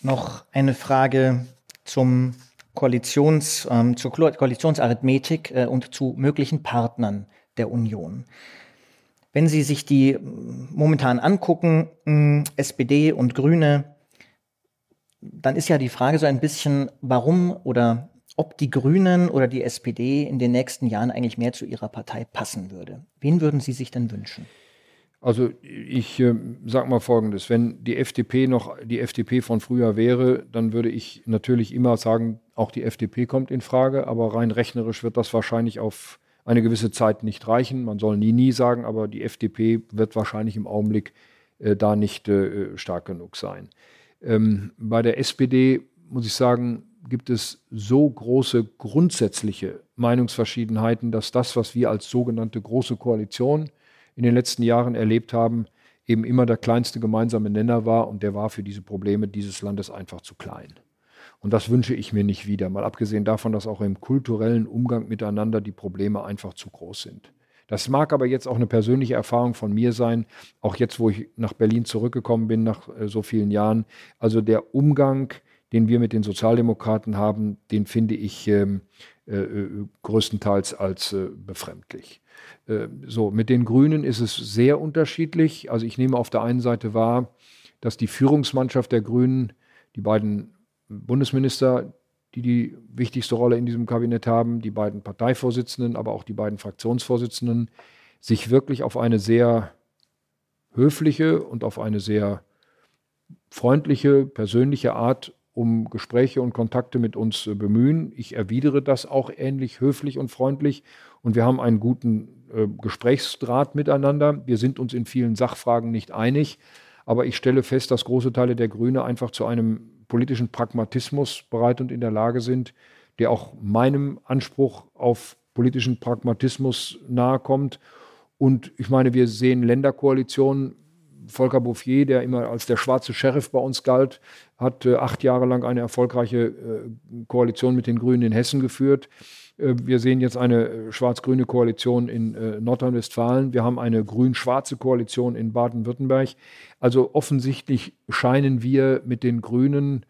noch eine Frage zum Koalitions, ähm, zur Koalitionsarithmetik äh, und zu möglichen Partnern der Union. Wenn Sie sich die momentan angucken, mh, SPD und Grüne, dann ist ja die Frage so ein bisschen, warum oder ob die Grünen oder die SPD in den nächsten Jahren eigentlich mehr zu ihrer Partei passen würde. Wen würden Sie sich denn wünschen? Also ich äh, sage mal Folgendes, wenn die FDP noch die FDP von früher wäre, dann würde ich natürlich immer sagen, auch die FDP kommt in Frage, aber rein rechnerisch wird das wahrscheinlich auf eine gewisse Zeit nicht reichen. Man soll nie, nie sagen, aber die FDP wird wahrscheinlich im Augenblick äh, da nicht äh, stark genug sein. Ähm, bei der SPD muss ich sagen, gibt es so große grundsätzliche Meinungsverschiedenheiten, dass das, was wir als sogenannte große Koalition in den letzten Jahren erlebt haben, eben immer der kleinste gemeinsame Nenner war und der war für diese Probleme dieses Landes einfach zu klein. Und das wünsche ich mir nicht wieder, mal abgesehen davon, dass auch im kulturellen Umgang miteinander die Probleme einfach zu groß sind. Das mag aber jetzt auch eine persönliche Erfahrung von mir sein, auch jetzt, wo ich nach Berlin zurückgekommen bin, nach äh, so vielen Jahren. Also der Umgang, den wir mit den Sozialdemokraten haben, den finde ich ähm, äh, äh größtenteils als äh, befremdlich. Äh, so, mit den Grünen ist es sehr unterschiedlich. Also ich nehme auf der einen Seite wahr, dass die Führungsmannschaft der Grünen, die beiden Bundesminister, die die wichtigste Rolle in diesem Kabinett haben, die beiden Parteivorsitzenden, aber auch die beiden Fraktionsvorsitzenden, sich wirklich auf eine sehr höfliche und auf eine sehr freundliche, persönliche Art um Gespräche und Kontakte mit uns äh, bemühen. Ich erwidere das auch ähnlich höflich und freundlich und wir haben einen guten äh, Gesprächsdraht miteinander. Wir sind uns in vielen Sachfragen nicht einig, aber ich stelle fest, dass große Teile der Grüne einfach zu einem politischen Pragmatismus bereit und in der Lage sind, der auch meinem Anspruch auf politischen Pragmatismus nahe kommt. Und ich meine, wir sehen Länderkoalitionen Volker Bouffier, der immer als der schwarze Sheriff bei uns galt, hat äh, acht Jahre lang eine erfolgreiche äh, Koalition mit den Grünen in Hessen geführt. Äh, wir sehen jetzt eine äh, schwarz-grüne Koalition in äh, Nordrhein-Westfalen. Wir haben eine grün-schwarze Koalition in Baden-Württemberg. Also offensichtlich scheinen wir mit den Grünen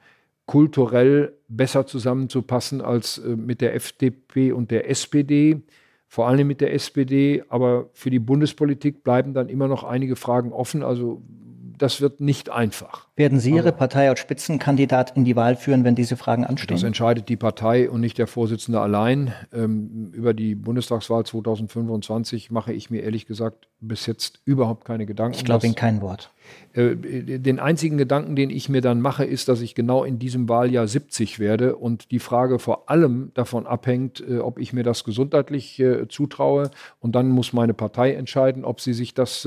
kulturell besser zusammenzupassen als mit der FDP und der SPD vor allem mit der SPD. Aber für die Bundespolitik bleiben dann immer noch einige Fragen offen. Also das wird nicht einfach. Werden Sie Ihre Partei als Spitzenkandidat in die Wahl führen, wenn diese Fragen anstehen? Das entscheidet die Partei und nicht der Vorsitzende allein. Ähm, über die Bundestagswahl 2025 mache ich mir ehrlich gesagt bis jetzt überhaupt keine Gedanken. Ich glaube Ihnen kein Wort. Äh, den einzigen Gedanken, den ich mir dann mache, ist, dass ich genau in diesem Wahljahr 70 werde und die Frage vor allem davon abhängt, äh, ob ich mir das gesundheitlich äh, zutraue. Und dann muss meine Partei entscheiden, ob sie sich das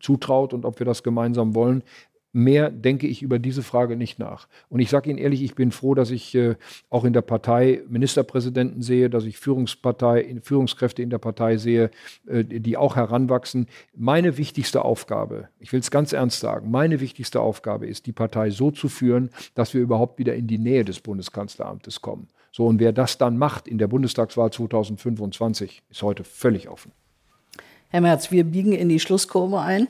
zutraut und ob wir das gemeinsam wollen mehr denke ich über diese Frage nicht nach. Und ich sage Ihnen ehrlich, ich bin froh, dass ich äh, auch in der Partei Ministerpräsidenten sehe, dass ich Führungspartei, Führungskräfte in der Partei sehe, äh, die auch heranwachsen. Meine wichtigste Aufgabe, ich will es ganz ernst sagen, meine wichtigste Aufgabe ist, die Partei so zu führen, dass wir überhaupt wieder in die Nähe des Bundeskanzleramtes kommen. So, und wer das dann macht in der Bundestagswahl 2025, ist heute völlig offen. Herr Merz, wir biegen in die Schlusskurve ein.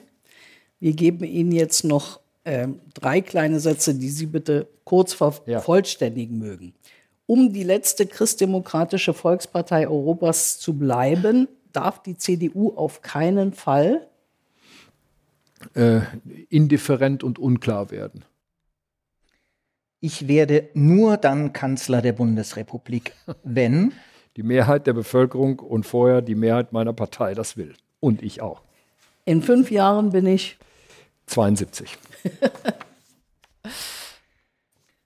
Wir geben Ihnen jetzt noch ähm, drei kleine Sätze, die Sie bitte kurz vervollständigen ja. mögen. Um die letzte christdemokratische Volkspartei Europas zu bleiben, darf die CDU auf keinen Fall äh, indifferent und unklar werden. ich werde nur dann Kanzler der Bundesrepublik, wenn [laughs] die Mehrheit der Bevölkerung und vorher die Mehrheit meiner Partei das will. Und ich auch. In fünf Jahren bin ich 72. [laughs]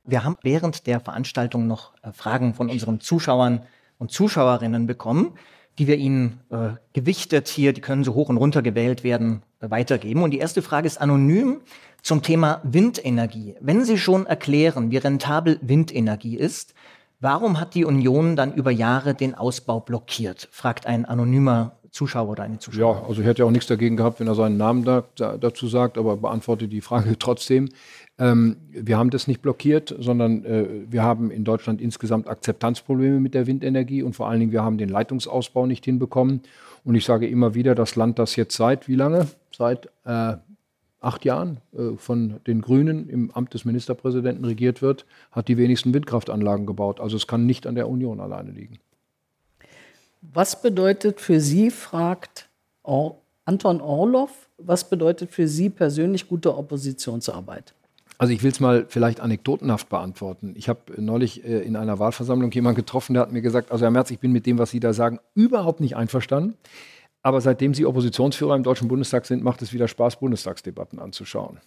Wir haben während der Veranstaltung noch äh, Fragen von unseren Zuschauern und Zuschauerinnen bekommen, die wir Ihnen äh, gewichtet hier, die können so hoch und runter gewählt werden, äh, weitergeben. Und die erste Frage ist anonym zum Thema Windenergie. Wenn Sie schon erklären, wie rentabel Windenergie ist, warum hat die Union dann über Jahre den Ausbau blockiert? fragt ein anonymer Zuschauer oder eine Zuschauer. Ja, also ich hätte ja auch nichts dagegen gehabt, wenn er seinen Namen da, da, dazu sagt, aber beantworte die Frage [laughs] trotzdem. Ähm, wir haben das nicht blockiert, sondern äh, wir haben in Deutschland insgesamt Akzeptanzprobleme mit der Windenergie und vor allen Dingen wir haben den Leitungsausbau nicht hinbekommen. Und ich sage immer wieder, das Land, das jetzt seit wie lange? Seit äh, acht Jahren äh, von den Grünen im Amt des Ministerpräsidenten regiert wird, hat die wenigsten Windkraftanlagen gebaut. Also es kann nicht an der Union alleine liegen. Was bedeutet für Sie, fragt Anton Orloff, was bedeutet für Sie persönlich gute Oppositionsarbeit? Also ich will es mal vielleicht anekdotenhaft beantworten. Ich habe neulich äh, in einer Wahlversammlung jemanden getroffen, der hat mir gesagt, also Herr Merz, ich bin mit dem, was Sie da sagen, überhaupt nicht einverstanden. Aber seitdem Sie Oppositionsführer im Deutschen Bundestag sind, macht es wieder Spaß, Bundestagsdebatten anzuschauen.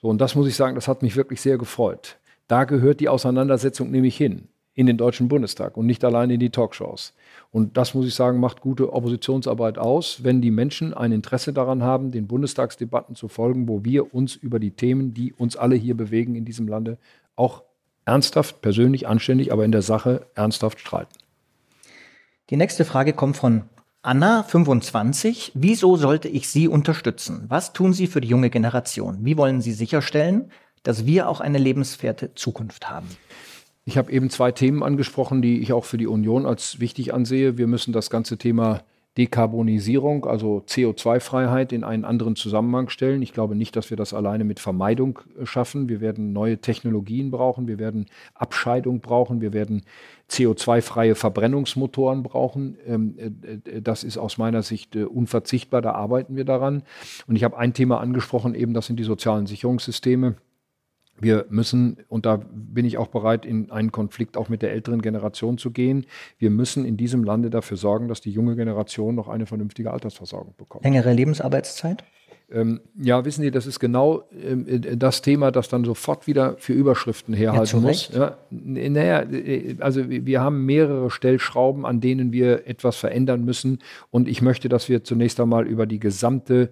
So, und das muss ich sagen, das hat mich wirklich sehr gefreut. Da gehört die Auseinandersetzung nämlich hin, in den Deutschen Bundestag und nicht allein in die Talkshows. Und das muss ich sagen, macht gute Oppositionsarbeit aus, wenn die Menschen ein Interesse daran haben, den Bundestagsdebatten zu folgen, wo wir uns über die Themen, die uns alle hier bewegen in diesem Lande, auch ernsthaft, persönlich, anständig, aber in der Sache ernsthaft streiten. Die nächste Frage kommt von Anna, 25. Wieso sollte ich Sie unterstützen? Was tun Sie für die junge Generation? Wie wollen Sie sicherstellen, dass wir auch eine lebenswerte Zukunft haben? Ich habe eben zwei Themen angesprochen, die ich auch für die Union als wichtig ansehe. Wir müssen das ganze Thema Dekarbonisierung, also CO2-Freiheit in einen anderen Zusammenhang stellen. Ich glaube nicht, dass wir das alleine mit Vermeidung äh, schaffen. Wir werden neue Technologien brauchen, wir werden Abscheidung brauchen, wir werden CO2-freie Verbrennungsmotoren brauchen. Ähm, äh, äh, das ist aus meiner Sicht unverzichtbar, da arbeiten wir daran. Und ich habe ein Thema angesprochen, eben das sind die sozialen Sicherungssysteme. Wir müssen, und da bin ich auch bereit, in einen Konflikt auch mit der älteren Generation zu gehen, wir müssen in diesem Lande dafür sorgen, dass die junge Generation noch eine vernünftige Altersversorgung bekommt. Längere Lebensarbeitszeit? Ähm, ja, wissen Sie, das ist genau ähm, äh, das Thema, das dann sofort wieder für Überschriften herhalten ja, muss. Ja, naja, äh, also wir haben mehrere Stellschrauben, an denen wir etwas verändern müssen. Und ich möchte, dass wir zunächst einmal über die gesamte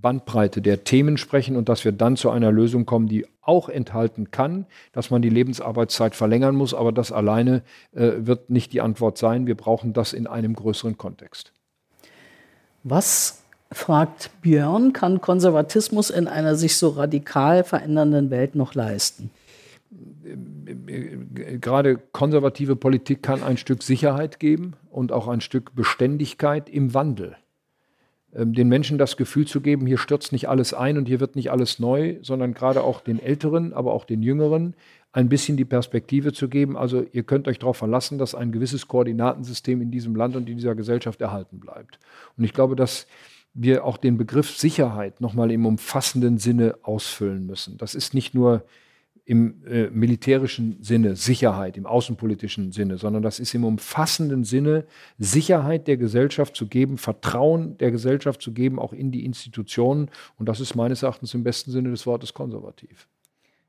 Bandbreite der Themen sprechen und dass wir dann zu einer Lösung kommen, die auch enthalten kann, dass man die Lebensarbeitszeit verlängern muss, aber das alleine äh, wird nicht die Antwort sein. Wir brauchen das in einem größeren Kontext. Was, fragt Björn, kann Konservatismus in einer sich so radikal verändernden Welt noch leisten? Gerade konservative Politik kann ein Stück Sicherheit geben und auch ein Stück Beständigkeit im Wandel. Ähm, den Menschen das Gefühl zu geben, hier stürzt nicht alles ein und hier wird nicht alles neu, sondern gerade auch den Älteren, aber auch den Jüngeren ein bisschen die Perspektive zu geben. Also ihr könnt euch darauf verlassen, dass ein gewisses Koordinatensystem in diesem Land und in dieser Gesellschaft erhalten bleibt. Und ich glaube, dass wir auch den Begriff Sicherheit nochmal im umfassenden Sinne ausfüllen müssen. Das ist nicht nur im äh, militärischen Sinne Sicherheit, im außenpolitischen Sinne, sondern das ist im umfassenden Sinne Sicherheit der Gesellschaft zu geben, Vertrauen der Gesellschaft zu geben, auch in die Institutionen. Und das ist meines Erachtens im besten Sinne des Wortes konservativ.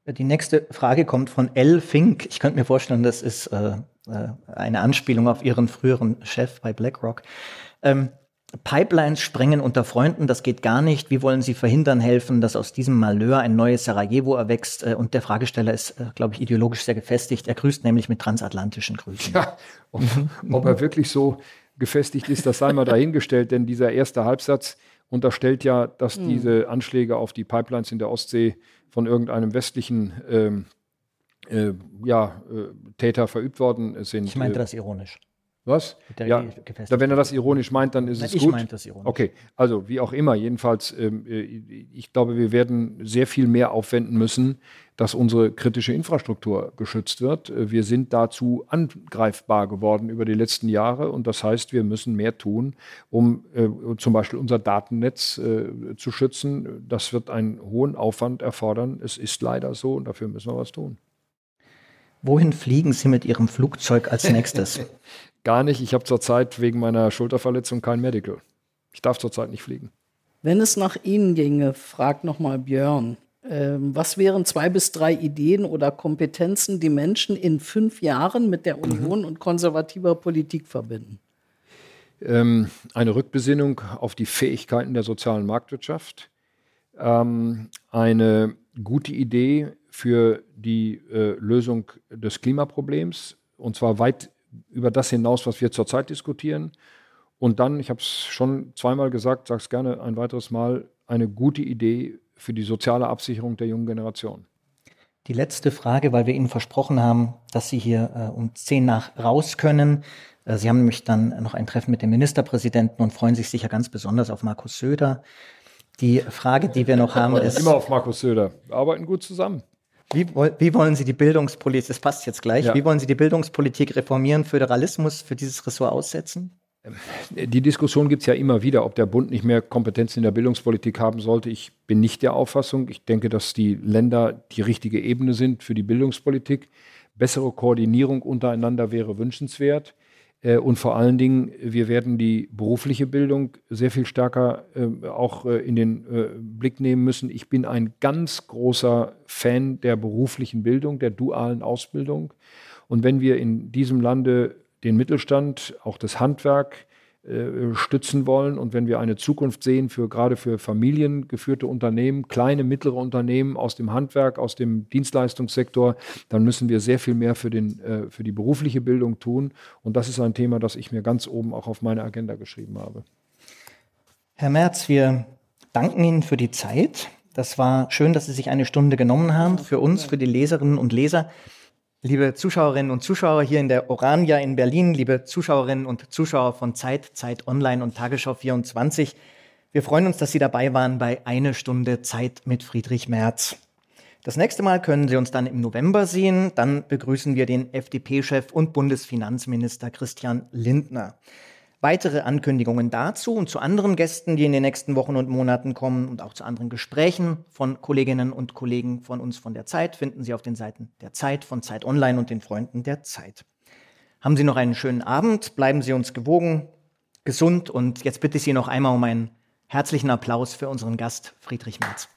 Die nächste Frage kommt von L. Fink. Ich könnte mir vorstellen, das ist äh, äh eine Anspielung auf Ihren früheren Chef bei BlackRock. Ähm, Pipelines sprengen unter Freunden, das geht gar nicht. Wie wollen Sie verhindern, helfen, dass aus diesem Malheur ein neues Sarajevo erwächst? Äh, und der Fragesteller ist, äh, glaube ich, ideologisch sehr gefestigt. Er grüßt nämlich mit transatlantischen Grüßen. Ja, ob, ob er wirklich so gefestigt ist, das sei mal dahingestellt, denn dieser erste Halbsatz unterstellt ja, dass mhm. diese Anschläge auf die Pipelines in der Ostsee von irgendeinem westlichen ähm, äh, ja, äh, Täter verübt worden sind. Ich meinte das ironisch. Was? Ja, da, wenn er das ironisch meint, dann ist Nein, es ich gut. Ich meinte das ironisch. Okay, also wie auch immer, jedenfalls, ähm, äh, ich glaube, wir werden sehr viel mehr aufwenden müssen, dass unsere kritische Infrastruktur geschützt wird. Äh, wir sind dazu angreifbar geworden über die letzten Jahre und das heißt, wir müssen mehr tun, um äh, zum Beispiel unser Datennetz äh, zu schützen. Das wird einen hohen Aufwand erfordern. Es ist leider so und dafür müssen wir was tun. Wohin fliegen Sie mit Ihrem Flugzeug als [laughs] nächstes? Gar nicht. Ich habe zurzeit wegen meiner Schulterverletzung kein Medical. Ich darf zurzeit nicht fliegen. Wenn es nach Ihnen ginge, fragt nochmal Björn, ähm, was wären zwei bis drei Ideen oder Kompetenzen, die Menschen in fünf Jahren mit der Union mhm. und konservativer Politik verbinden? Ähm, eine Rückbesinnung auf die Fähigkeiten der sozialen Marktwirtschaft, ähm, eine gute Idee für die äh, Lösung des Klimaproblems, und zwar weit über das hinaus, was wir zurzeit diskutieren. Und dann, ich habe es schon zweimal gesagt, sage es gerne ein weiteres Mal, eine gute Idee für die soziale Absicherung der jungen Generation. Die letzte Frage, weil wir Ihnen versprochen haben, dass Sie hier äh, um zehn nach raus können. Äh, Sie haben nämlich dann noch ein Treffen mit dem Ministerpräsidenten und freuen sich sicher ganz besonders auf Markus Söder. Die Frage, die wir noch haben, ist. Immer auf Markus Söder. Wir arbeiten gut zusammen. Wie, wie, wollen Sie die Bildungspolitik, das passt jetzt gleich, ja. wie wollen Sie die Bildungspolitik reformieren, Föderalismus für dieses Ressort aussetzen? Die Diskussion gibt es ja immer wieder, ob der Bund nicht mehr Kompetenzen in der Bildungspolitik haben sollte. Ich bin nicht der Auffassung. Ich denke, dass die Länder die richtige Ebene sind für die Bildungspolitik. Bessere Koordinierung untereinander wäre wünschenswert. Äh, und vor allen Dingen, wir werden die berufliche Bildung sehr viel stärker äh, auch äh, in den Blick nehmen müssen. Ich bin ein ganz großer Fan der beruflichen Bildung, der dualen Ausbildung. Und wenn wir in diesem Lande den Mittelstand, auch das Handwerk, äh, stützen wollen. Und wenn wir eine Zukunft sehen für gerade für familiengeführte Unternehmen, kleine, mittlere Unternehmen aus dem Handwerk, aus dem Dienstleistungssektor, dann müssen wir sehr viel mehr für, den, äh, für die berufliche Bildung tun. Und das ist ein Thema, das ich mir ganz oben auch auf meine Agenda geschrieben habe. Herr Merz, wir danken Ihnen für die Zeit. Das war schön, dass Sie sich eine Stunde genommen haben für uns, für die Leserinnen und Leser. Liebe Zuschauerinnen und Zuschauer hier in der Orania in Berlin, liebe Zuschauerinnen und Zuschauer von Zeit, Zeit Online und Tagesschau 24, wir freuen uns, dass Sie dabei waren bei Eine Stunde Zeit mit Friedrich Merz. Das nächste Mal können Sie uns dann im November sehen. Dann begrüßen wir den FDP-Chef und Bundesfinanzminister Christian Lindner. Weitere Ankündigungen dazu und zu anderen Gästen, die in den nächsten Wochen und Monaten kommen und auch zu anderen Gesprächen von Kolleginnen und Kollegen von uns von der Zeit finden Sie auf den Seiten der Zeit, von Zeit Online und den Freunden der Zeit. Haben Sie noch einen schönen Abend, bleiben Sie uns gewogen, gesund und jetzt bitte ich Sie noch einmal um einen herzlichen Applaus für unseren Gast Friedrich Merz.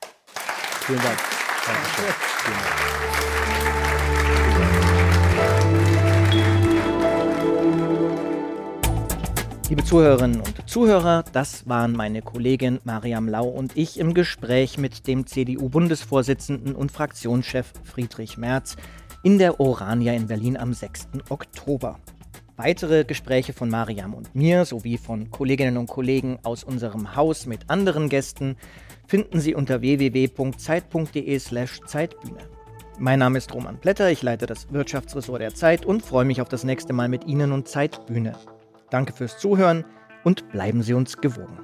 Vielen Dank. Dankeschön. Vielen Dank. Liebe Zuhörerinnen und Zuhörer, das waren meine Kollegin Mariam Lau und ich im Gespräch mit dem CDU-Bundesvorsitzenden und Fraktionschef Friedrich Merz in der Orania in Berlin am 6. Oktober. Weitere Gespräche von Mariam und mir sowie von Kolleginnen und Kollegen aus unserem Haus mit anderen Gästen finden Sie unter www.zeit.de/zeitbühne. Mein Name ist Roman Blätter, ich leite das Wirtschaftsressort der Zeit und freue mich auf das nächste Mal mit Ihnen und Zeitbühne. Danke fürs Zuhören und bleiben Sie uns gewogen.